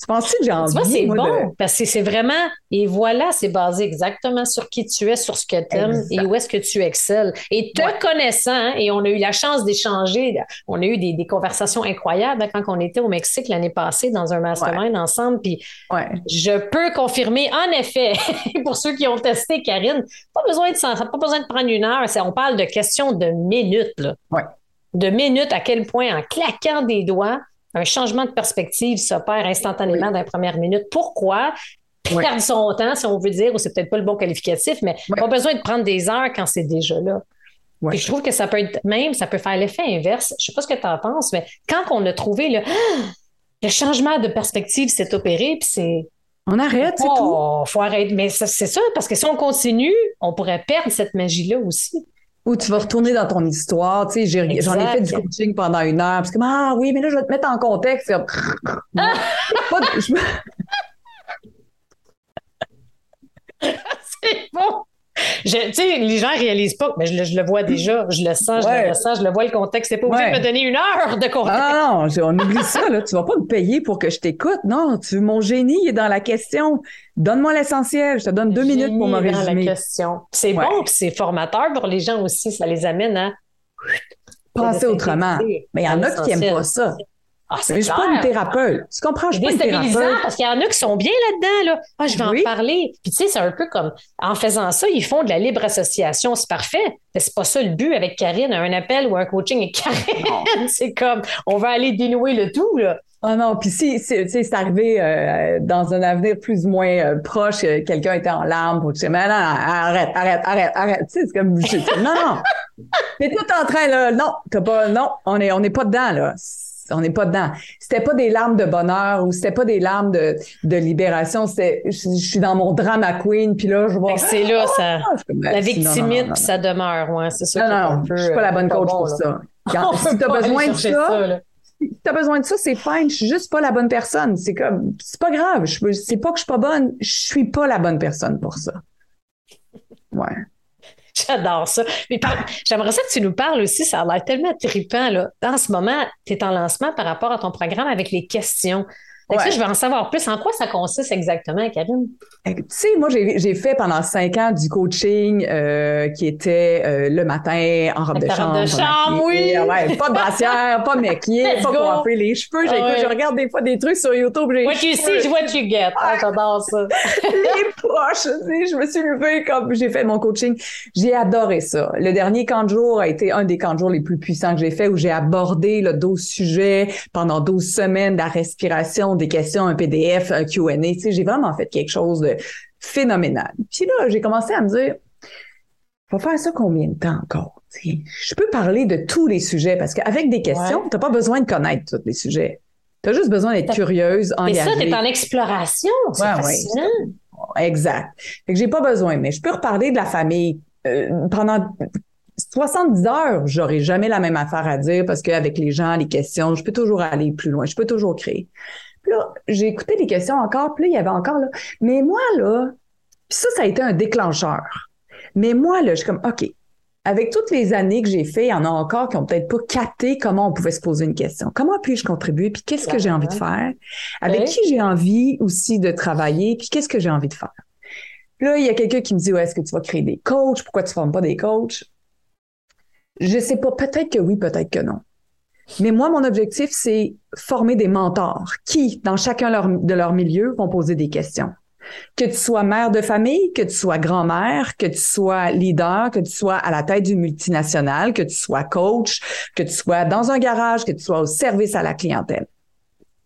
Speaker 1: tu penses que j'ai envie? Tu
Speaker 2: c'est bon, parce que c'est vraiment, et voilà, c'est basé exactement sur qui tu es, sur ce que tu aimes et où est-ce que tu excelles. Et te connaissant, hein, et on a eu la chance d'échanger, on a eu des, conversations incroyables hein, quand on était au Mexique l'année passée dans un mastermind ensemble, puis je peux confirmer, en effet, pour ceux qui ont testé, Karine, pas besoin de, pas besoin de prendre une heure, on parle de questions de minutes, là. De minutes, à quel point en claquant des doigts, un changement de perspective s'opère instantanément dans les premières minutes. Pourquoi? Perdre son temps, si on veut dire, ou c'est peut-être pas le bon qualificatif, mais pas besoin de prendre des heures quand c'est déjà là. Et je trouve que ça peut être même, ça peut faire l'effet inverse. Je sais pas ce que tu en penses, mais quand on a trouvé le, le changement de perspective s'est opéré, puis c'est.
Speaker 1: On arrête, c'est
Speaker 2: tout. faut arrêter. Mais c'est ça, parce que si on continue, on pourrait perdre cette magie-là aussi.
Speaker 1: Ou tu vas retourner dans ton histoire. Tu sais, j'en ai, fait du coaching pendant une heure. Parce que, ah oui, mais là, je vais te mettre en contexte.
Speaker 2: C'est bon. Tu sais, les gens réalisent pas, mais je, le vois déjà, je le sens, je le sens, je le vois le contexte. C'est pas obligé de me donner une heure de contexte.
Speaker 1: Ah non, on oublie ça, là. Tu vas pas me payer pour que je t'écoute. Non, tu, mon génie est dans la question. Donne-moi l'essentiel. Je te donne deux minutes pour me résumer.
Speaker 2: la question. C'est bon, c'est formateur pour les gens aussi. Ça les amène à
Speaker 1: penser autrement. Mais il y en a qui n'aiment pas ça. Ah, mais je suis pas une thérapeute. Tu comprends? Je suis pas une thérapeute.
Speaker 2: Parce qu'il y en a qui sont bien là-dedans, là. Ah, je vais en parler. Puis tu sais, c'est un peu comme, en faisant ça, ils font de la libre association. C'est parfait. Mais c'est pas ça le but avec Karine, un appel ou un coaching avec Karine. c'est comme, on va aller dénouer le tout, là.
Speaker 1: Ah non, puis si, c'est arrivé euh, dans un avenir plus ou moins euh, proche, quelqu'un était en larmes pour dire, mais non, arrête, arrête, arrête, arrête. Tu sais, c'est comme, non, non. T'es tout en train, là, non, t'as pas, non, on est, on n'est pas dedans, là on n'est pas dedans. C'était pas des larmes de bonheur ou c'était pas des larmes de, de libération. C'était, je, suis dans mon drama queen, puis là, je vois.
Speaker 2: C'est là, ça. Ah, la victimite, puis ça demeure, ouais, c'est.
Speaker 1: Non, non, je suis pas la bonne coach pour ça. si t'as besoin de ça, si t'as besoin de ça, c'est fine. Je suis juste pas la bonne personne. C'est comme, c'est pas grave. C'est pas que je suis pas bonne. Je suis pas la bonne personne pour ça.
Speaker 2: J'adore ça. Mais j'aimerais ça que tu nous parles aussi, ça a l'air tellement trippant. Là. En ce moment, tu es en lancement par rapport à ton programme avec les questions je veux en savoir plus. En quoi ça consiste exactement, Karine?
Speaker 1: Tu sais, moi, j'ai fait pendant cinq ans du coaching euh, qui était euh, le matin en robe de chambre.
Speaker 2: de chambre, oui!
Speaker 1: Ouais, pas de brassière, pas maquillée, pas coiffée les cheveux. Ah je regarde des fois des trucs sur YouTube.
Speaker 2: What you see what you get. Ah, j'adore ça.
Speaker 1: les poches, je me suis levée comme j'ai fait mon coaching. J'ai adoré ça. Le dernier camp de jour a été un des camps de jour les plus puissants que j'ai fait où j'ai abordé le 12 sujets pendant 12 semaines de la respiration, des questions, un PDF, un Q&A. Tu sais, j'ai vraiment fait quelque chose de phénoménal. Puis là, j'ai commencé à me dire, faut faire ça combien de temps encore? Je peux parler de tous les sujets parce qu'avec des questions, tu t'as pas besoin de connaître tous les sujets. Tu as juste besoin d'être curieuse, engagée. Mais
Speaker 2: ça, t'es en exploration. C'est fascinant.
Speaker 1: Exact. Fait que j'ai pas besoin, mais je peux reparler de la famille. Euh, pendant 70 heures, j'aurai jamais la même affaire à dire parce qu'avec les gens, les questions, je peux toujours aller plus loin, je peux toujours créer. Là, j'ai écouté les questions encore, puis là, il y avait encore là. Mais moi, là, puis ça, ça a été un déclencheur. Mais moi, là, je suis comme, OK, avec toutes les années que j'ai fait, il y en a encore qui ont peut-être pas capté comment on pouvait se poser une question. Comment puis-je contribuer? Puis qu'est-ce que j'ai envie de faire? Avec qui j'ai envie aussi de travailler? Puis qu'est-ce que j'ai envie de faire? Là, il y a quelqu'un qui me dit, ouais, est-ce que tu vas créer des coachs? Pourquoi tu ne formes pas des coachs? Je sais pas. Peut-être que oui, peut-être que non. Mais moi, mon objectif, c'est former des mentors qui, dans chacun de leur milieu, vont poser des questions. Que tu sois mère de famille, que tu sois grand-mère, que tu sois leader, que tu sois à la tête du multinational, que tu sois coach, que tu sois dans un garage, que tu sois au service à la clientèle.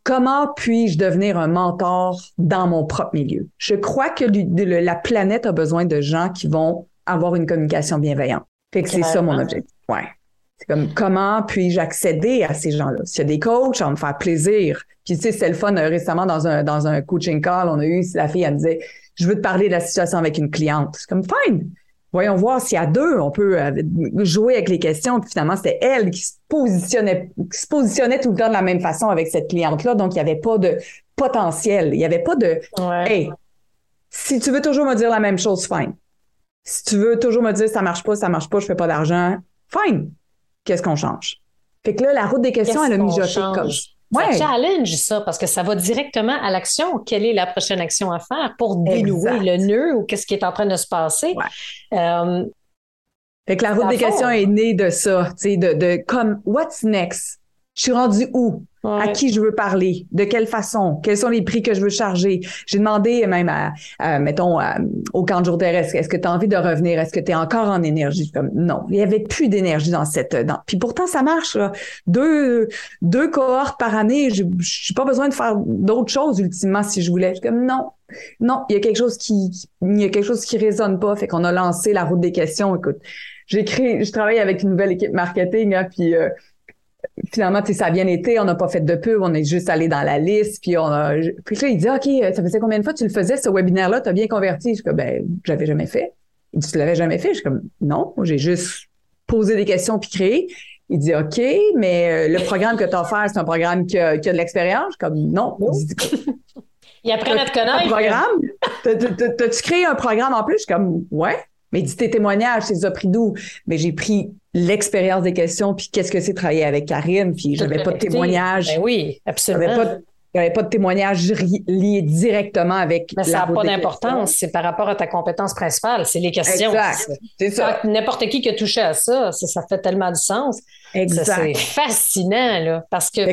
Speaker 1: Comment puis-je devenir un mentor dans mon propre milieu? Je crois que la planète a besoin de gens qui vont avoir une communication bienveillante. Fait que c'est ça mon objectif. Ouais. C'est comme comment puis-je accéder à ces gens-là? S'il y a des coachs, va me faire plaisir. Puis tu sais, c'est le fun euh, récemment dans un dans un coaching call, on a eu la fille elle me disait je veux te parler de la situation avec une cliente. C'est comme fine. Voyons voir s'il y a deux, on peut euh, jouer avec les questions. Puis finalement, c'était elle qui se positionnait, qui se positionnait tout le temps de la même façon avec cette cliente-là. Donc, il n'y avait pas de potentiel. Il n'y avait pas de Hey, si tu veux toujours me dire la même chose, fine. Si tu veux toujours me dire ça marche pas, ça marche pas, je fais pas d'argent, fine qu'est-ce qu'on change? Fait que là, la route des questions, elle a mijoté comme
Speaker 2: Ouais. Ça challenge ça parce que ça va directement à l'action. Quelle est la prochaine action à faire pour dénouer le nœud ou qu'est-ce qui est en train de se passer?
Speaker 1: Euh, fait que la route des questions est née de ça, tu sais, de, de comme what's next? Je suis rendu où? À qui je veux parler? De quelle façon? Quels sont les prix que je veux charger? J'ai demandé même à, mettons, au camp de jour terrestre, est-ce que tu as envie de revenir? Est-ce que tu es encore en énergie? Comme non, il y avait plus d'énergie dans cette. Dans... Puis pourtant, ça marche. Là. Deux, deux cohortes par année, je n'ai pas besoin de faire d'autres choses ultimement si je voulais. Je comme non, non, il y a quelque chose qui, il y a quelque chose qui résonne pas. Fait qu'on a lancé la route des questions. Écoute, j'ai créé, je travaille avec une nouvelle équipe marketing, hein, puis euh, finalement, tu sais, ça a bien été, on n'a pas fait de pub, on est juste allé dans la liste, puis on a... Puis là, il dit, OK, ça faisait combien de fois tu le faisais, ce webinaire-là, tu as bien converti? Je comme, ben, j'avais jamais fait. Il dit, tu l'avais jamais fait? Je suis comme, non, j'ai juste posé des questions puis créé. Il dit, OK, mais euh, le programme que tu as offert, c'est un programme qui a, de l'expérience? Je suis comme, non.
Speaker 2: Il apprend à te connaître.
Speaker 1: Un programme? T'as-tu créé un programme en plus? Je suis comme, ouais. Mais il dit, tes témoignages, c'est ça pris d'où? Mais j'ai pris l'expérience des questions, puis qu'est-ce que c'est travailler avec Karine, puis j'avais pas de témoignage.
Speaker 2: Ben oui, absolument.
Speaker 1: Il n'y avait pas de témoignage lié directement avec.
Speaker 2: Mais ça n'a pas d'importance. C'est par rapport à ta compétence principale. C'est les questions.
Speaker 1: Exact. C'est ça.
Speaker 2: N'importe qui qui a touché à ça, ça, fait tellement du sens. Exact. C'est fascinant, là. Parce que.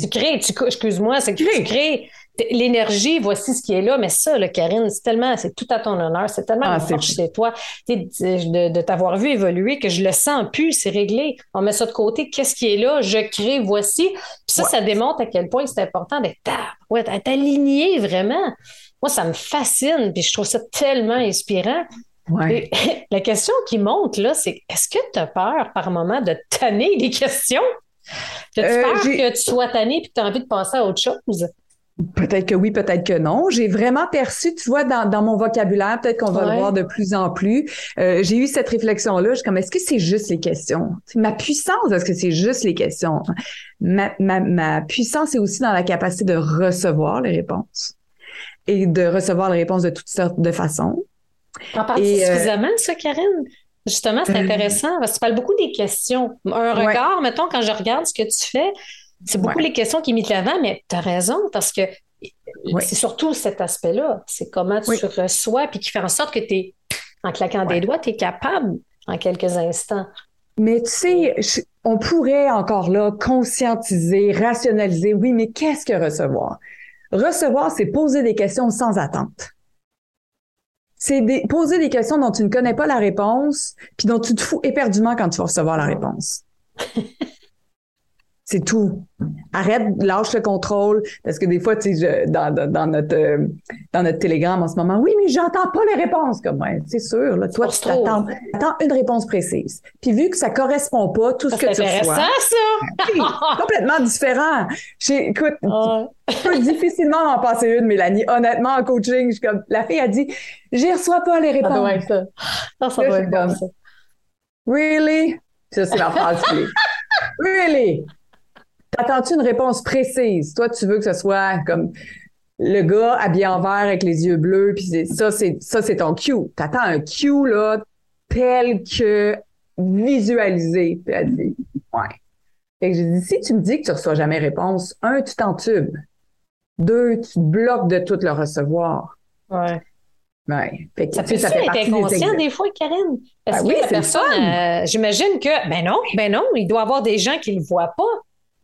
Speaker 2: tu crées, excuse-moi, c'est que tu crées l'énergie, voici ce qui est là. Mais ça, Karine, c'est tellement, c'est tout à ton honneur, c'est tellement ah, chez toi de, de t'avoir vu évoluer que je le sens plus, c'est réglé. On met ça de côté. Qu'est-ce qui est là? Je crée, voici. Puis ça, ça démontre à quel point c'est important d'être ouais, aligné vraiment. Moi, ça me fascine, puis je trouve ça tellement inspirant. la question qui monte, là, c'est est-ce que tu as peur par moment de tanner des questions? As-tu euh, peur que tu sois tanné et que tu as envie de passer à autre chose?
Speaker 1: Peut-être que oui, peut-être que non. J'ai vraiment perçu, tu vois, dans, dans mon vocabulaire, peut-être qu'on va le voir de plus en plus. Euh, j'ai eu cette réflexion-là. Je suis comme, est-ce que c'est juste les questions? ma puissance, est-ce que c'est juste les questions? Ma, ma, ma puissance est aussi dans la capacité de recevoir les réponses et de recevoir les réponses de toutes sortes de façons.
Speaker 2: En parles euh, suffisamment ça, Karine? Justement, c'est euh, intéressant parce que tu parles beaucoup des questions. Un regard, mettons, quand je regarde ce que tu fais, c'est beaucoup les questions qui mettent l'avant, mais tu as raison parce que c'est surtout cet aspect-là. C'est comment tu reçois puis qui fait en sorte que tu es, en claquant des doigts, tu es capable en quelques instants.
Speaker 1: Mais tu sais, on pourrait encore là conscientiser, rationaliser. Oui, mais qu'est-ce que recevoir? Recevoir, c'est poser des questions sans attente. C'est poser des questions dont tu ne connais pas la réponse, puis dont tu te fous éperdument quand tu vas recevoir la réponse. C'est tout. Arrête, lâche le contrôle. Parce que des fois, tu sais, dans, dans, notre, euh, dans notre télégramme en ce moment, oui, mais j'entends pas les réponses. Comme, ouais, c'est sûr, là, toi, tu t'attends, attends une réponse précise. Puis vu que ça correspond pas, tout ce que tu reçois.
Speaker 2: C'est
Speaker 1: ça! complètement différent. Écoute, je peux difficilement en passer une, Mélanie. Honnêtement, en coaching, je comme, la fille a dit, j'y reçois pas les réponses. Ça
Speaker 2: doit être ça. Ah, ça doit être comme, ça.
Speaker 1: Really? Ça, c'est la phrase clé. Really? Attends-tu une réponse précise? Toi, tu veux que ce soit comme le gars habillé en vert avec les yeux bleus, puis ça, c'est ça, c'est ton cue. T'attends un cue là tel que visualisé. Puis elle dit, ouais. Fait que j'ai dit, si tu me dis que tu reçois jamais réponse, un, tu t'entubes. Deux, tu bloques de tout le recevoir.
Speaker 2: Ouais.
Speaker 1: Ouais.
Speaker 2: Fait que, ça peut ça fait être inconscient des, fois, Karine? Parce ben que la personne, euh, j'imagine que, ben non, ben non, il doit y avoir des gens qui le voient pas.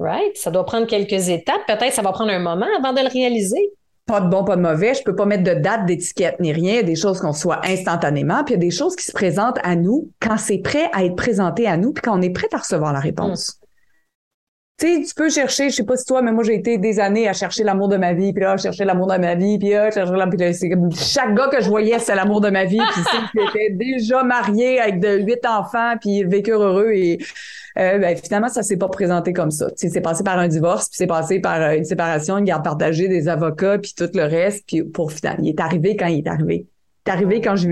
Speaker 2: Right? Ça doit prendre quelques étapes. Peut-être ça va prendre un moment avant de le réaliser.
Speaker 1: pas de bon, pas de mauvais. Je peux pas mettre de date, d'étiquette ni rien. Il y a des choses qu'on soit instantanément, puis il y a des choses qui se présentent à nous quand c'est prêt à être présenté à nous, puis quand on est prêt à recevoir la réponse. Tu sais, tu peux chercher, je sais pas si toi, mais moi j'ai été des années à chercher l'amour de ma vie, puis là, chercher l'amour de ma vie, puis là, chercher l'amour. comme chaque gars que je voyais, c'est l'amour de ma vie, puis c'est était déjà marié avec de huit enfants, puis vécu heureux et euh, ben, finalement, ça s'est pas présenté comme ça. c'est passé par un divorce, puis c'est passé par euh, une séparation, une garde partagée, des avocats, puis tout le reste, puis pour finalement, il est arrivé quand il est arrivé. Il est arrivé quand je,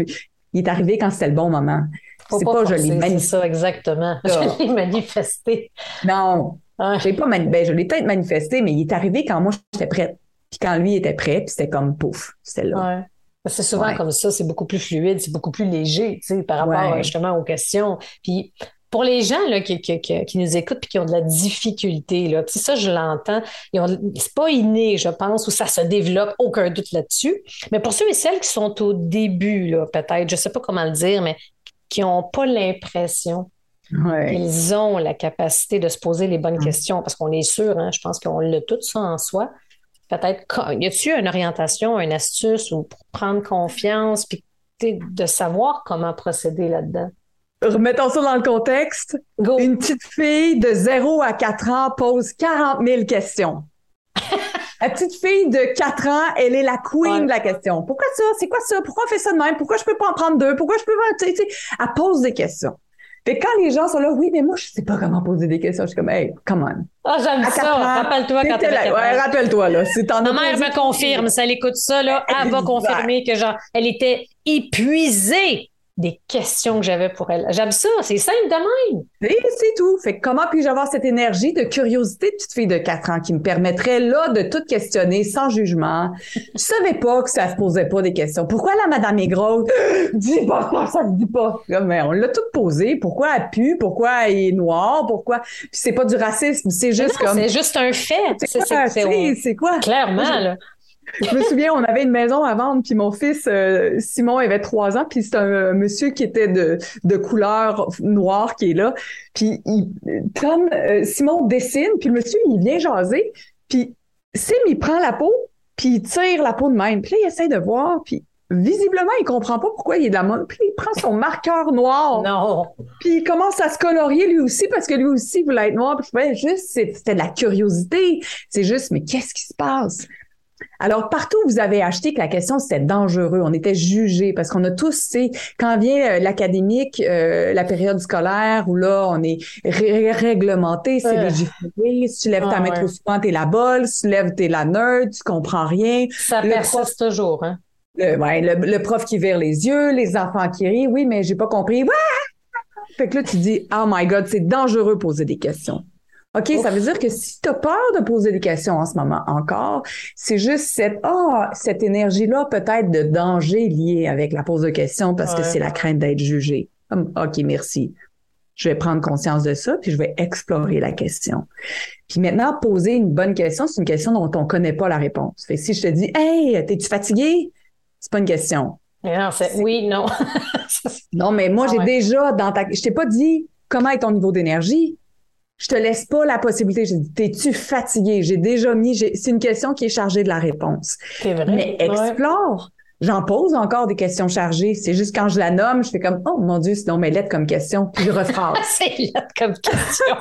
Speaker 1: il est arrivé quand c'était le bon moment.
Speaker 2: C'est pas, je l'ai manifesté. ça, exactement. Je l'ai manifesté.
Speaker 1: Non. J'ai pas ben, je l'ai peut-être manifesté, mais il est arrivé quand moi j'étais prête. Puis quand lui était prêt, puis c'était comme pouf, c'était là.
Speaker 2: C'est souvent comme ça, c'est beaucoup plus fluide, c'est beaucoup plus léger, tu sais, par rapport justement aux questions. Puis pour les gens là, qui, qui, qui, nous écoutent et qui ont de la difficulté, là, ça, je l'entends. C'est pas inné, je pense, ou ça se développe, aucun doute là-dessus. Mais pour ceux et celles qui sont au début, peut-être, je sais pas comment le dire, mais qui n'ont pas l'impression qu'ils ont la capacité de se poser les bonnes mm. questions, parce qu'on est sûr, hein, je pense qu'on l'a tout ça en soi. Peut-être, y a-t-il une orientation, une astuce ou pour prendre confiance, puis de savoir comment procéder là-dedans?
Speaker 1: Remettons ça dans le contexte. Une petite fille de 0 à 4 ans pose 40 000 questions. la petite fille de 4 ans, elle est la queen de la question. Pourquoi ça? C'est quoi ça? Pourquoi on fait ça de même? Pourquoi je peux pas en prendre deux? Pourquoi je peux pas, tu sais, elle pose des questions. Fait quand les gens sont là, oui, mais moi, je sais pas comment poser des questions, je suis comme, hey, come on.
Speaker 2: Ah, j'aime ça. Rappelle-toi quand t'es là.
Speaker 1: Ouais, rappelle-toi, là.
Speaker 2: Ma mère me confirme, ça, elle écoute ça, là. Elle va confirmer que, genre, elle était épuisée des questions que j'avais pour elle. J'aime ça, c'est simple de même.
Speaker 1: c'est tout. Fait comment puis-je avoir cette énergie de curiosité de petite fille de 4 ans qui me permettrait là de tout questionner sans jugement? Je savais pas que ça se posait pas des questions. Pourquoi la madame est grosse? dis pas ça, ça se dit pas. Mais on l'a tout posé. Pourquoi elle pue? Pourquoi elle est noire? Pourquoi? Puis c'est pas du racisme, c'est juste comme.
Speaker 2: C'est juste un fait.
Speaker 1: C'est quoi?
Speaker 2: Clairement, là
Speaker 1: je me souviens, on avait une maison à vendre, puis mon fils euh, Simon avait trois ans, puis c'est un monsieur qui était de, de couleur noire qui est là. Puis il, comme euh, Simon dessine, puis le monsieur il vient jaser, puis Sim il prend la peau, puis il tire la peau de même. Puis là, il essaie de voir, puis visiblement, il comprend pas pourquoi il est de la mode. Puis il prend son marqueur noir.
Speaker 2: Non.
Speaker 1: Puis il commence à se colorier lui aussi parce que lui aussi voulait être noir. Puis je juste, c'était de la curiosité. C'est juste, mais qu'est-ce qui se passe? Alors, partout où vous avez acheté que la question, c'était dangereux, on était jugé parce qu'on a tous, c'est quand vient euh, l'académique, euh, la période scolaire où là, on est réglementé, c'est légiféré. Si tu lèves ta ah, main trop souvent, t'es la bolle. Si tu lèves, t'es la nerd, tu comprends rien.
Speaker 2: Ça persiste toujours, hein?
Speaker 1: Le, ouais, le, prof qui vire les yeux, les enfants qui rient. Oui, mais j'ai pas compris. Ouais! Fait que là, tu dis, oh my God, c'est dangereux poser des questions. OK, ça veut dire que si tu as peur de poser des questions en ce moment encore, c'est juste cette ah, cette énergie-là peut-être de danger liée avec la pose de questions parce que c'est la crainte d'être jugé. OK, merci. Je vais prendre conscience de ça, puis je vais explorer la question. Puis maintenant, poser une bonne question, c'est une question dont on connaît pas la réponse. Fait si je te dis Hey, t'es-tu fatigué? C'est pas une question.
Speaker 2: Non, oui, non.
Speaker 1: non, mais moi, ah j'ai déjà dans ta. Je t'ai pas dit comment est ton niveau d'énergie je te laisse pas la possibilité. J'ai dit, t'es-tu fatigué? J'ai déjà mis, c'est une question qui est chargée de la réponse.
Speaker 2: C'est vrai.
Speaker 1: Mais explore. J'en pose encore des questions chargées. C'est juste quand je la nomme, je fais comme, oh mon Dieu, sinon mes lettres comme question, puis je rephrase.
Speaker 2: c'est lettres comme question.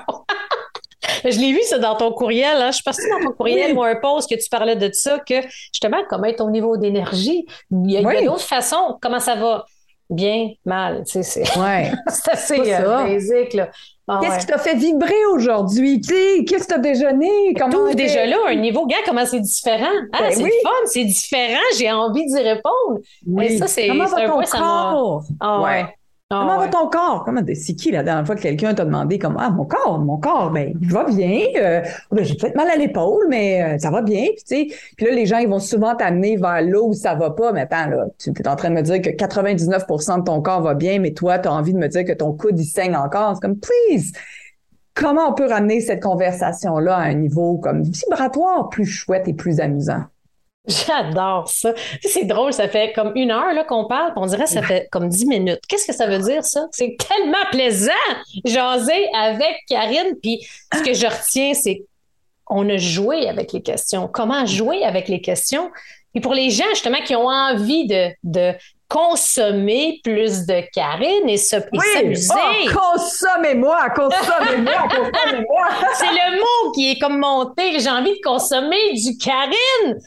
Speaker 2: je l'ai vu ça dans ton courriel. Hein. Je suis partie dans ton courriel ou un post que tu parlais de ça, que justement, comment est ton niveau d'énergie? Il y a, a d'autres façons. Comment ça va? Bien, mal. Tu sais, c'est
Speaker 1: ouais.
Speaker 2: assez euh, basique. Là.
Speaker 1: Ah qu'est-ce qui t'a fait vibrer aujourd'hui? Qu'est-ce que t'as déjeuné?
Speaker 2: Comment déjà là, un niveau, gars, comment c'est différent? Ah, ben c'est fun, c'est différent, j'ai envie d'y répondre.
Speaker 1: Oui. ça, c'est
Speaker 2: comment
Speaker 1: va ton corps?
Speaker 2: Ah, ouais.
Speaker 1: Ah, comment va ton corps? Comment c'est qui la dernière fois que quelqu'un t'a demandé comme Ah, mon corps, mon corps, ben, il va bien. Euh, ben, j'ai peut-être mal à l'épaule, mais euh, ça va bien. Puis, tu sais, puis là, les gens, ils vont souvent t'amener vers là où ça va pas. Mais attends, là, tu es en train de me dire que 99% de ton corps va bien, mais toi, tu as envie de me dire que ton coude, il saigne encore. C'est comme, please! Comment on peut ramener cette conversation-là à un niveau comme vibratoire plus chouette et plus amusant?
Speaker 2: J'adore ça. C'est drôle, ça fait comme une heure là, qu'on parle, on dirait que ça fait comme dix minutes. Qu'est-ce que ça veut dire, ça? C'est tellement plaisant, jaser avec Karine. Puis ce que je retiens, c'est on a joué avec les questions. Comment jouer avec les questions? Et pour les gens, justement, qui ont envie de, de consommer plus de Karine et se
Speaker 1: oui.
Speaker 2: s'amuser.
Speaker 1: Oh, consommez-moi, consommez-moi, consommez-moi.
Speaker 2: C'est le mot qui est comme monté. J'ai envie de consommer du Karine.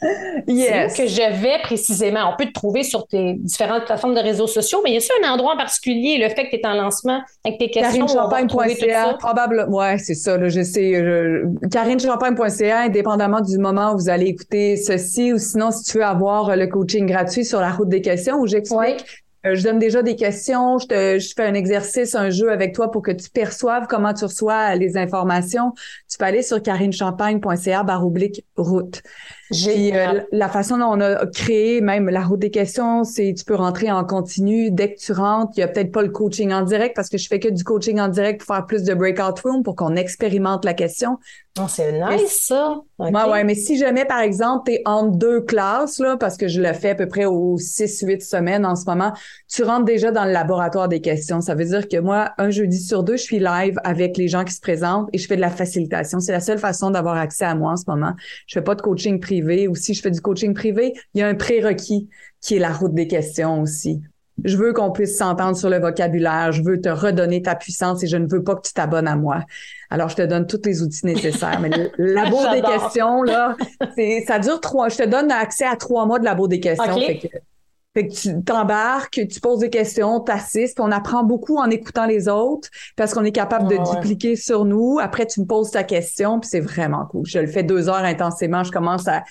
Speaker 1: Yes.
Speaker 2: C'est que je vais précisément? On peut te trouver sur tes différentes plateformes de réseaux sociaux, mais il y a un endroit en particulier, le fait que tu es en lancement avec tes questions.
Speaker 1: KarineChampagne.ca, probable. Ouais, c'est ça, là, je sais. Je... KarineChampagne.ca, indépendamment du moment où vous allez écouter ceci, ou sinon, si tu veux avoir le coaching gratuit sur la route des questions, j'explique Ouais. Euh, je donne déjà des questions, je, te, je fais un exercice, un jeu avec toi pour que tu perçoives comment tu reçois les informations. Tu peux aller sur carinechampagne.ca barre oblique route. Puis, euh, la façon dont on a créé même la route des questions, c'est tu peux rentrer en continu dès que tu rentres. Il y a peut-être pas le coaching en direct parce que je fais que du coaching en direct pour faire plus de breakout room pour qu'on expérimente la question.
Speaker 2: Oh, c'est nice ça.
Speaker 1: Okay. Ouais, ouais, mais si jamais par exemple tu es entre deux classes là parce que je le fais à peu près aux 6 8 semaines en ce moment, tu rentres déjà dans le laboratoire des questions. Ça veut dire que moi un jeudi sur deux, je suis live avec les gens qui se présentent et je fais de la facilitation. C'est la seule façon d'avoir accès à moi en ce moment. Je fais pas de coaching privé ou si je fais du coaching privé, il y a un prérequis qui est la route des questions aussi. Je veux qu'on puisse s'entendre sur le vocabulaire, je veux te redonner ta puissance et je ne veux pas que tu t'abonnes à moi. Alors, je te donne tous les outils nécessaires. Mais le labo des questions, là, ça dure trois, je te donne accès à trois mois de labo des questions. Fait que, fait que tu t'embarques, tu poses des questions, t'assistes, on apprend beaucoup en écoutant les autres parce qu'on est capable de dupliquer sur nous. Après, tu me poses ta question, puis c'est vraiment cool. Je le fais deux heures intensément. Je commence à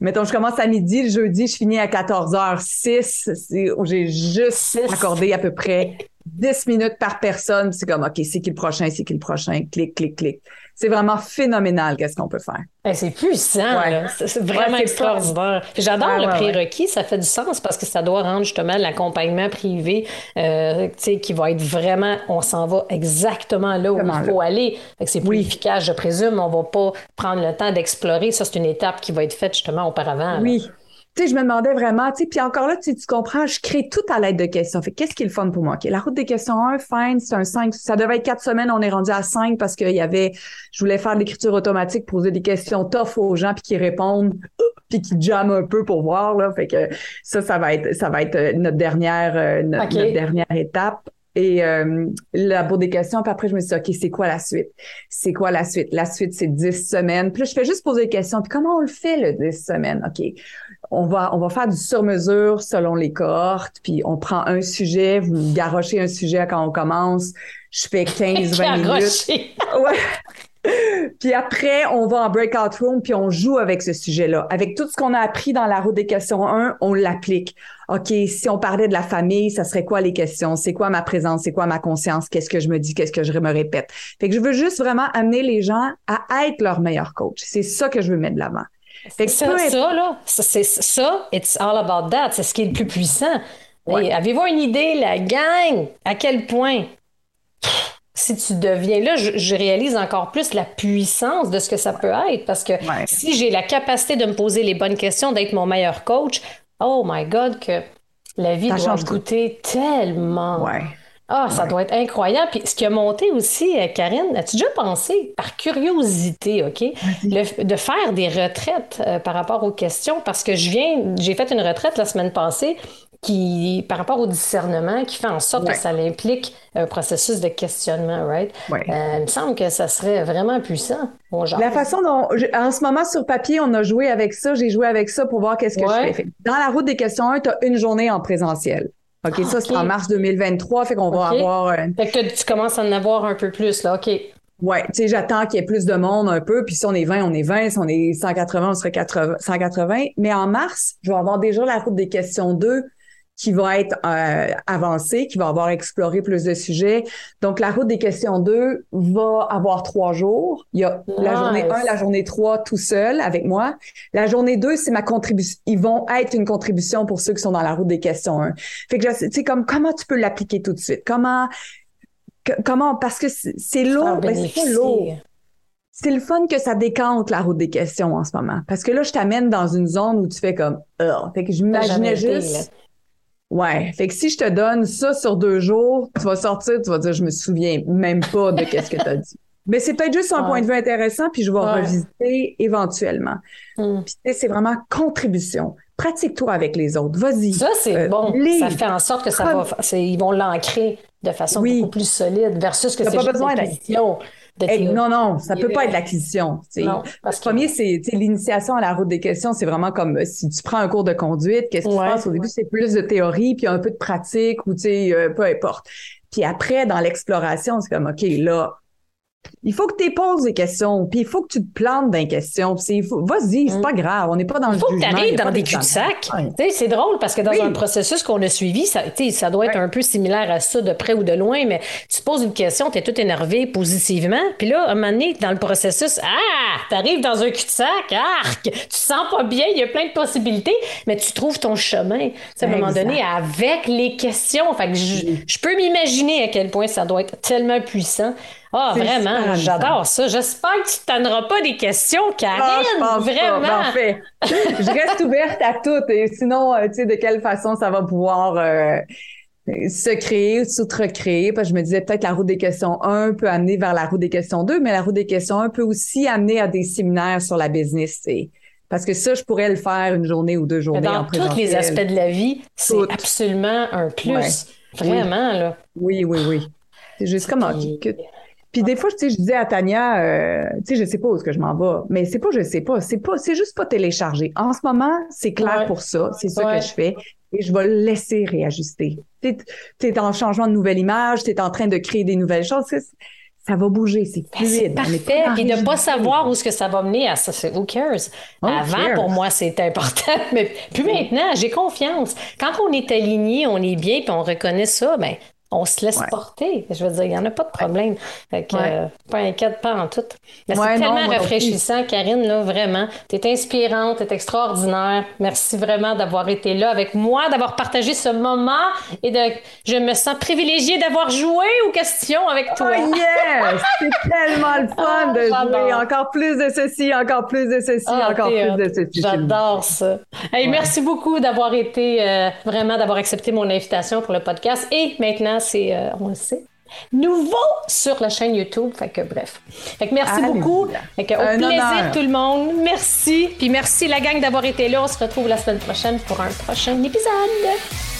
Speaker 1: Mettons, je commence à midi, le jeudi, je finis à 14h06. J'ai juste accordé à peu près 10 minutes par personne. C'est comme, OK, c'est qui le prochain, c'est qui le prochain, clic, clic, clic c'est vraiment phénoménal qu'est-ce qu'on peut faire.
Speaker 2: c'est puissant, c'est vraiment extraordinaire. J'adore le prérequis, ça fait du sens parce que ça doit rendre justement l'accompagnement privé, euh, qui va être vraiment, on s'en va exactement là où il faut aller. C'est plus efficace, je présume. On va pas prendre le temps d'explorer. Ça, c'est une étape qui va être faite justement auparavant.
Speaker 1: Oui tu sais, je me demandais vraiment, tu sais, puis encore là, tu, tu comprends, je crée tout à l'aide de questions. Fait qu'est-ce qui est le fun pour moi? OK, la route des questions 1, fine, c'est un 5. Ça devait être quatre semaines, on est rendu à 5 parce qu'il y avait, je voulais faire de l'écriture automatique, poser des questions tough aux gens puis qui répondent, puis qui jamment un peu pour voir, là. Fait que ça, ça va être, ça va être euh, notre dernière, euh, notre, dernière étape et euh, la bout des questions. Puis après, je me suis dit, OK, c'est quoi la suite? C'est quoi la suite? La suite, c'est 10 semaines. Puis là, je fais juste poser des questions. Puis comment on le fait, le 10 semaines? OK on va, on va faire du sur-mesure selon les cohortes, puis on prend un sujet, vous garochez un sujet quand on commence, je fais 15-20 minutes. ouais. puis après, on va en breakout room, puis on joue avec ce sujet-là. Avec tout ce qu'on a appris dans la route des questions 1, on l'applique. OK, si on parlait de la famille, ça serait quoi les questions? C'est quoi ma présence? C'est quoi ma conscience? Qu'est-ce que je me dis? Qu'est-ce que je me répète? Fait que je veux juste vraiment amener les gens à être leur meilleur coach. C'est ça que je veux mettre de l'avant.
Speaker 2: C'est ça, ça, là, c'est ça, it's all about that. C'est ce qui est le plus puissant. Avez-vous une idée, la gang, à quel point, si tu deviens là, je, réalise encore plus la puissance de ce que ça peut être. Parce que si j'ai la capacité de me poser les bonnes questions, d'être mon meilleur coach, oh my God, que la vie doit goûter tellement.
Speaker 1: Ouais.
Speaker 2: Ah, ça doit être incroyable. Puis ce qui a monté aussi, euh, Karine, as-tu déjà pensé, par curiosité, OK, de faire des retraites euh, par rapport aux questions? Parce que je viens, j'ai fait une retraite la semaine passée qui, par rapport au discernement, qui fait en sorte que ça implique un processus de questionnement, right? Euh, il me semble que ça serait vraiment puissant.
Speaker 1: la façon dont, en ce moment, sur papier, on a joué avec ça, j'ai joué avec ça pour voir qu'est-ce que je fais. Dans la route des questions 1, tu as une journée en présentiel. OK, ça, c'est en mars 2023, fait qu'on va avoir...
Speaker 2: Fait que tu commences à en avoir un peu plus, là, OK.
Speaker 1: Ouais, tu sais, j'attends qu'il y ait plus de monde un peu, puis si on est 20, on est 20, si on est 180, on serait 80, 180. Mais en mars, je vais avoir déjà la route des questions 2 qui va être euh, avancé, qui va avoir exploré plus de sujets. Donc, la route des questions 2 va avoir trois jours. Il y a la journée 1, la journée 3 tout seul avec moi. La journée 2, c'est ma contribution. Ils vont être une contribution pour ceux qui sont dans la route des questions 1. Fait que, tu sais, comme, comment tu peux l'appliquer tout de suite? Comment, comment, parce que c'est lourd, mais ben, c'est lourd. C'est le fun que ça décante la route des questions en ce moment. Parce que là, je t'amène dans une zone où tu fais comme, oh. Fait que j'imaginais juste, Ouais. Fait que si je te donne ça sur deux jours, tu vas sortir, tu vas dire, je me souviens même pas de qu'est-ce que tu as dit. Mais c'est peut-être juste un point de vue intéressant, puis je vais revisiter éventuellement. Mm. Puis c'est vraiment contribution. pratique-toi avec les autres. Vas-y.
Speaker 2: Ça, c'est euh, bon. Ça fait en sorte que ça va. Ils vont l'ancrer de façon beaucoup plus solide versus que c'est
Speaker 1: pas besoin non, non, ça peut pas être l'acquisition. Le premier, c'est l'initiation à la route des questions. C'est vraiment comme si tu prends un cours de conduite, qu'est-ce qui se passe? Au début? C'est plus de théorie, puis un peu de pratique, ou tu sais, euh, peu importe. Puis après, dans l'exploration, c'est comme, OK, là, il faut que tu poses des questions, puis il faut que tu te plantes dans les questions. Vas-y, c'est mm. pas grave, on n'est pas dans le
Speaker 2: Il faut que tu arrives dans des cul-de-sac. C'est drôle parce que dans un processus qu'on a suivi, ça, ça doit être un peu similaire à ça de près ou de loin, mais tu poses une question, tu es tout énervé positivement, puis là, à un moment donné, dans le processus, ah, tu arrives dans un cul-de-sac, arc, tu sens pas bien, il y a plein de possibilités, mais tu trouves ton chemin. à un moment donné, avec les questions. Fait que je peux m'imaginer à quel point ça doit être tellement puissant. Ah, vraiment, j'adore ça. J'espère que tu t'en pas des questions, Karine. Ah, je pense vraiment.
Speaker 1: Pas. En fait, je reste ouverte à tout. Et sinon, euh, tu sais, de quelle façon ça va pouvoir euh, se créer ou s'outre-créer. Parce que je me disais peut-être la route des questions 1 peut amener vers la route des questions 2, mais la route des questions 1 peut aussi amener à des séminaires sur la business. Parce que ça, je pourrais le faire une journée ou deux journées.
Speaker 2: Dans tous les aspects de la vie, c'est absolument un plus. Vraiment, là.
Speaker 1: Oui, oui, oui. C'est juste comme puis des fois, tu sais, je disais à Tania, euh, tu sais, je sais pas où est-ce que je m'en vais, mais c'est pas je sais pas, c'est pas, c'est juste pas téléchargé. En ce moment, c'est clair pour ça, c'est ça que je fais, et je vais le laisser réajuster. Tu es en changement de nouvelle image, tu es en train de créer des nouvelles choses, ça va bouger, c'est ben, fluide.
Speaker 2: parfait, puis de pas savoir où ce que ça va mener à ça, c'est who cares? Avant, pour moi, c'est important, mais plus maintenant, j'ai confiance. Quand on est aligné, on est bien, puis on reconnaît ça, ben on se laisse porter. Je veux dire, il n'y en a pas de problème. Fait que, euh, pas inquiète, pas en tout. Mais c'est tellement rafraîchissant, Karine, là, vraiment. Tu es inspirante, tu es extraordinaire. Merci vraiment d'avoir été là avec moi, d'avoir partagé ce moment et de je me sens privilégiée d'avoir joué aux questions avec toi.
Speaker 1: Oh yes! C'est tellement le fun de ah, jouer. Encore plus de ceci, encore plus de ceci, ah, encore plus de ceci.
Speaker 2: J'adore ça. Merci beaucoup d'avoir été, euh, vraiment, d'avoir accepté mon invitation pour le podcast. Et maintenant, c'est, euh, on le sait, nouveau sur la chaîne YouTube. Fait que bref. Fait que merci beaucoup. Fait que, au plaisir tout le monde. Merci. Puis merci la gang d'avoir été là. On se retrouve la semaine prochaine pour un prochain épisode.